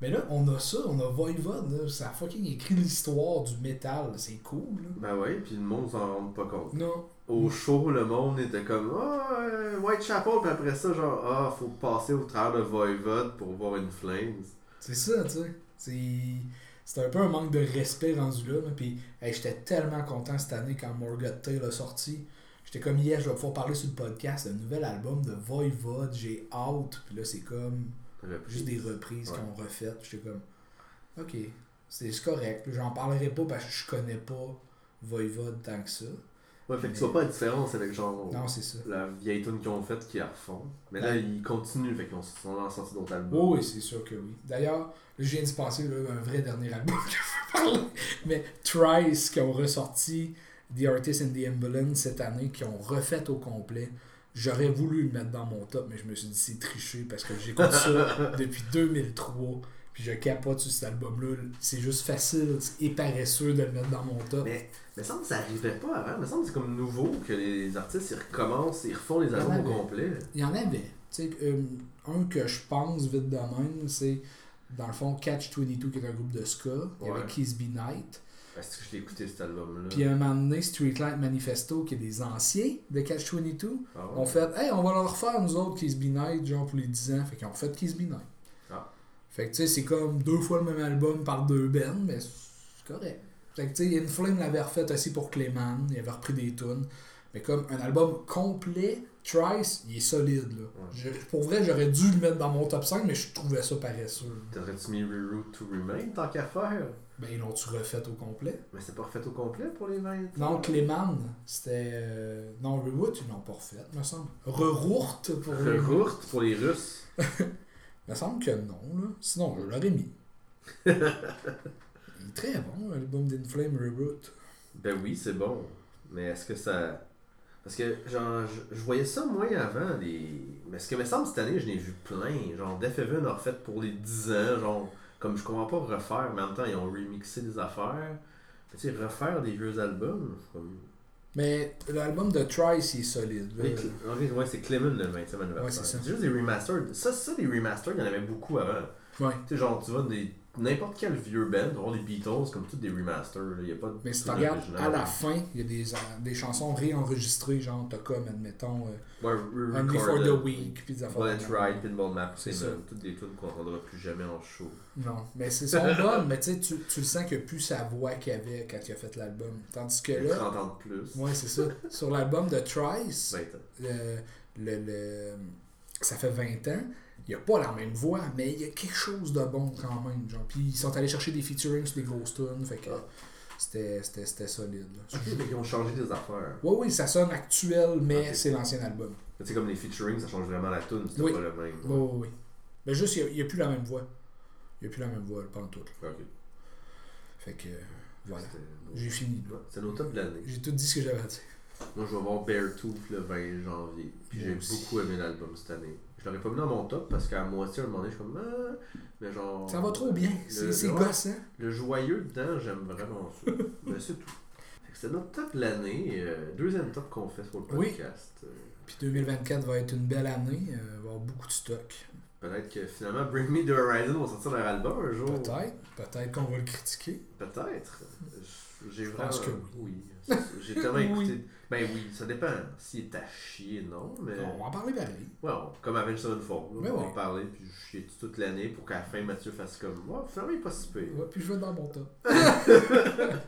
Mais là, on a ça, on a Voivod, là. Ça a fucking écrit l'histoire du métal. C'est cool, là. Ben ouais, puis le monde s'en rend pas compte. Non. Au show, le monde était comme Ah, euh, Whitechapel, puis après ça, genre, ah, faut passer au travers de Voivod pour voir une Flames. C'est ça, tu sais. C'est... C'est un peu un manque de respect rendu là. là. Puis hey, j'étais tellement content cette année quand Morgoth Tail a sorti. J'étais comme hier, je vais pouvoir parler sur le podcast d'un nouvel album de Voivod. J'ai hâte. Puis là, c'est comme juste des reprises Ouais. qu'on refait. J'étais comme, ok, c'est correct. J'en parlerai pas parce que je connais pas Voivod tant que ça. Ouais, fait que tu vois pas la différence avec genre Non, c'est ça. la vieille tune qu'ils ont faite qui la refont. Mais là, ils continuent, fait qu'ils ont ont sorti d'autres albums. Oh, oui, c'est sûr que oui. D'ailleurs, là, je viens de se passer là, un vrai dernier album que je veux parler. Mais Trice, qui ont ressorti The Artist in the Ambulance cette année, qui ont refait au complet. J'aurais voulu le mettre dans mon top, mais je me suis dit c'est triché parce que j'écoute ça depuis 2003. Puis je capote sur cet album-là. C'est juste facile et paresseux de le mettre dans mon top. Mais, mais ça me semble que ça arrivait pas avant. Mais ça me semble que c'est comme nouveau que les artistes ils recommencent, ils refont les albums au complet. Il y en avait. Tu sais, euh, un que je pense vite de même, c'est dans le fond Catch 22 qui est un groupe de ska. Il y avait Ouais. Kiss Be Night. Est-ce que je l'ai écouté cet album-là Puis un moment donné, Streetlight Manifesto, qui est des anciens de Catch 22, Ah ouais? ont fait Hey, on va leur refaire nous autres Kiss Be Night, genre pour les 10 ans. Fait qu'ils ont fait Kiss Be Night. Ah. Fait que tu sais, c'est comme deux fois le même album par deux bands, mais c'est correct. Fait que tu sais, Inflame l'avait refait aussi pour Clayman, il avait repris des tunes. Mais comme un album complet, Trice, il est solide là. Ouais. Je- pour vrai, j'aurais dû le mettre dans mon top 5, mais je trouvais ça paresseux. T'aurais-tu mis Reroute to Remain tant qu'à faire? Ben, ils l'ont-tu refait au complet? Mais c'est pas refait au complet pour les 20 Non, Clayman, c'était. euh, Non, Rewood, ils l'ont pas refait, me semble. Rerourt pour les. Reroute pour les Russes? me semble que non, là. Sinon, je l'aurais mis. il est très bon, l'album d'Inflame Reroot. Ben oui, c'est bon. Mais est-ce que ça. Parce que, genre, je, je voyais ça moins avant. Les... Mais ce que me semble cette année, je l'ai vu plein. Genre, Def Heaven a refait pour les 10 ans. Genre, comme je comprends pas refaire, mais en même temps, ils ont remixé des affaires. Mais tu sais, refaire des vieux albums. comme- Mais l'album de Trice, il est solide. fait, ouais, c'est Clement le 20e anniversaire. Ouais, c'est ça. C'est juste des remastered. Ça, ça, des remastered, il y en avait beaucoup avant. Ouais. Tu sais, genre, tu vois, des... n'importe quel vieux band, voir des Beatles, comme tous des remasters. Il n'y a pas de. Mais si tu regardes, à la fin, il y a des, des chansons réenregistrées, genre, t'as comme, admettons, euh, Ouais, Only for the Week, puis des affaires. Même. Ride, Pinball Map, C'est ça. toutes des tunes qu'on n'entendra plus jamais en show. Non, mais c'est son bonne, mais tu sais, tu le sens qu'il n'y a plus sa voix qu'il avait quand il a fait l'album. Tandis que y là, 30 ans de plus. ouais, c'est ça. Sur l'album de Trice, 20 ans. le, le, le- ça fait 20 ans, il n'y a pas la même voix, mais il y a quelque chose de bon quand même. Genre. Puis ils sont allés chercher des featurings sur des grosses tunes, fait que Ah. c'était, solide. là. Ok, mais ils ont changé des affaires. Ouais, oui, ça sonne actuel, mais c'est l'ancien album. Tu sais, comme les featuring, ça change vraiment la tune, c'est Oui. pas le même. Oui, oui, oui. Mais juste, il n'y a, plus la même voix. Il n'y a plus la même voix, en tout. Ok. Fait que, voilà. J'ai fini. Ouais, C'est top de l'année. J'ai tout dit ce que j'avais à dire. Moi, je vais voir Beartooth le 20 janvier. Puis j'ai beaucoup aimé l'album cette année. Je l'aurais pas mis dans mon top parce qu'à moitié, à un moment donné, je suis comme. Ah, mais genre. Ça va trop bien. C'est, le- gossant. Le joyeux dedans, j'aime vraiment ça. mais c'est tout. C'est notre top de l'année. euh, deuxième top qu'on fait sur le Oui. podcast. Euh, Puis 2024 va être une belle année. euh, il va y avoir beaucoup de stock. Peut-être que finalement Bring Me the Horizon va sortir leur album un jour. Peut-être. Peut-être qu'on va le critiquer. Peut-être. J'ai Je vraiment. pense que oui. J'ai tellement Oui. écouté. Ben oui, ça dépend. S'il est à chier, non. Mais. On va en parler pareil. Ouais, on- comme Avenged Sevenfold. Mais on va ouais. en parler, puis je chier toute l'année pour qu'à la fin Mathieu fasse comme. Ouais, finalement, il est pas si pire. Ouais, puis je vais dans mon top.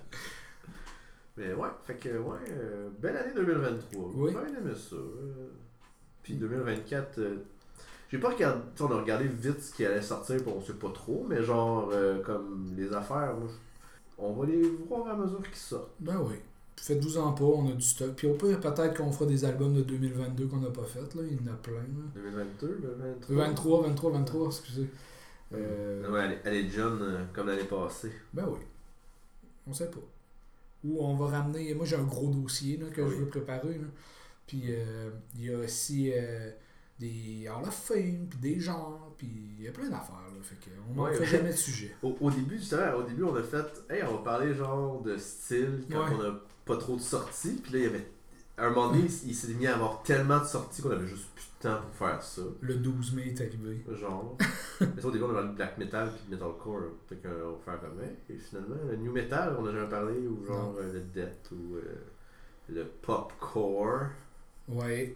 Mais ouais, fait que, ouais, euh, belle année 2023. Oui. J'ai bien aimé ça. euh. Puis 2024, euh, j'ai pas regardé, tu sais, on a regardé vite ce qui allait sortir, puis on sait pas trop, mais genre, euh, comme les affaires, moi, je- on va les voir à mesure qu'ils sortent. Ben oui. Fait 12 ans pas, on a du stock. Puis au pire, peut-être qu'on fera des albums de 2022 qu'on n'a pas fait. Là. Il y en a plein. Là. 2022, 2023. 23, 23, 23, excusez. Euh, Ouais, elle, est- elle est jeune euh, comme l'année passée. Ben oui. On sait pas. Ou on va ramener. Moi, j'ai un gros dossier là, que Oui. je veux préparer. Là. Puis euh, il y a aussi euh, des Hall of Fame, puis des genres, puis il y a plein d'affaires. Là, fait que on n'en Ouais. fait jamais de sujet. Au, au début, justement, au début, on a fait, hey, on va parler genre de style quand Ouais. on a pas trop de sorties. Puis là, il y avait. À un moment donné, il s'est mis à avoir tellement de sorties qu'on avait juste plus de temps pour faire ça. Le 12 mai est arrivé. Genre. Mais ça, au début, on a parlé de black metal puis de metalcore. Fait qu'on va faire comme Et finalement, le new metal, on a jamais parlé. Ou genre euh, le death ou euh, le popcore. Ouais.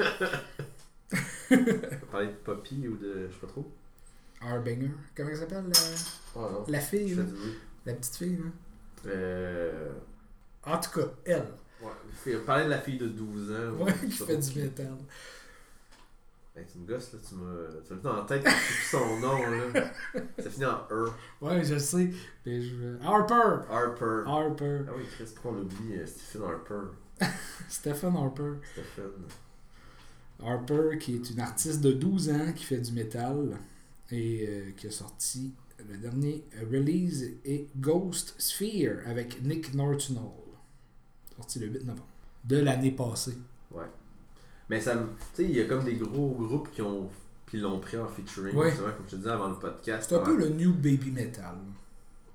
On parler de poppy ou de. Je sais pas trop. Harbinger. Comment elle s'appelle la, Oh la fille, là? La petite fille, là? Euh. En tout cas, elle. Ouais, parler de la fille de 12 ans. Ouais, qui fait du métal. Hey, tu me gosses là, tu m'as. Tu mis dans la tête, sais plus son nom là. Ça finit en E. Ouais, je sais. Mais je... Harper! Harper. Harper. Ah oui, Chris, pourquoi on oublie euh, Stephen Harper? Stephen Harper. Stephen. Harper, qui est une artiste de 12 ans qui fait du métal et euh, qui a sorti le dernier release est Ghost Sphere avec Nick Nortonall. Sorti le 8 novembre de l'année passée. Mais ça me. Tu sais, il y a comme des gros groupes qui ont. Puis l'ont pris en featuring. Ouais. comme je te disais avant le podcast. C'est un peu le new baby metal.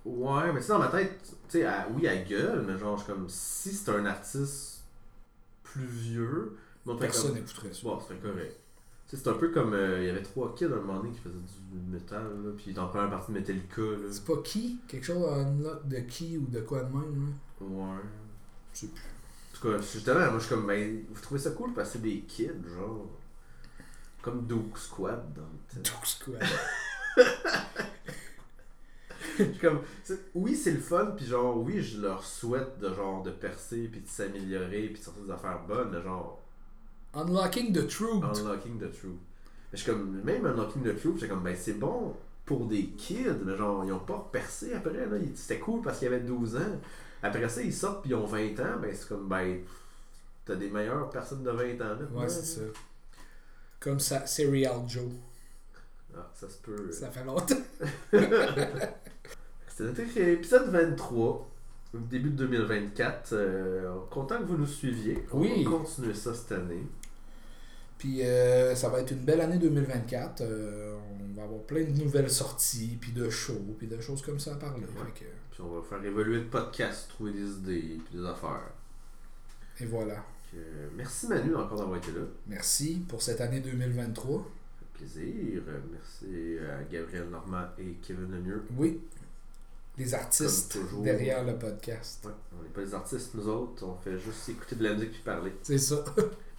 Ouais, mais sais, dans ma tête, tu sais, oui, elle gueule, mais genre, comme. Si c'est un artiste plus vieux. bon, Personne comme- n'écouterait ça. Bon, c'est correct. C'est un peu comme. euh, il y avait trois kids à un moment donné qui faisaient du métal, là. Puis dans la première partie de Metallica. C'est pas qui? Quelque chose à de qui ou de quoi de même là? Ouais. Je sais plus. En tout cas, justement, moi je suis comme, ben, vous trouvez ça cool parce que c'est des kids, genre. Comme Duke Squad dans le temps. Quoi. Je suis comme, oui, c'est le fun, puis genre, oui, je leur souhaite de genre de percer, puis de s'améliorer, puis de sortir des affaires bonnes, mais genre, Unlocking the truth. Unlocking the Truth. Mais je suis comme, même Unlocking the Truth, j'étais comme, ben, c'est bon pour des kids, mais genre, ils ont pas percé après, là. C'était cool parce qu'ils avaient 12 ans. Après ça, ils sortent, puis ils ont 20 ans, ben, c'est comme, ben, t'as des meilleures personnes de 20 ans, là. Ouais, c'est ça. Comme ça, Serial Joe. Ah, ça se peut. Ça fait longtemps. C'était notre épisode 23, au début de 2024. Euh, content que vous nous suiviez. On Oui. va continuer ça cette année. Puis euh, ça va être une belle année 2024. Euh, on va avoir plein de nouvelles sorties, puis de shows, puis de choses comme ça à parler. Ouais. Fait que- Puis on va faire évoluer le podcast, trouver des idées, puis des affaires. et voilà. Euh, merci Manu encore d'avoir été là. Merci pour cette année 2023. Ça fait plaisir. Merci à Gabriel Normand et Kevin Lemieux. Oui, les artistes derrière le podcast. Ouais, on n'est pas des artistes, nous autres. On fait juste écouter de la musique puis parler. C'est ça.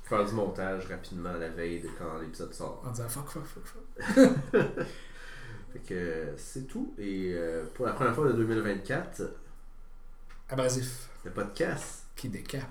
Faire du montage rapidement la veille de quand l'épisode sort. En disant fuck, fuck, fuck, fuck. Fait que euh, c'est tout. Et euh, pour la première fois de 2024, Abrasif le podcast qui décape.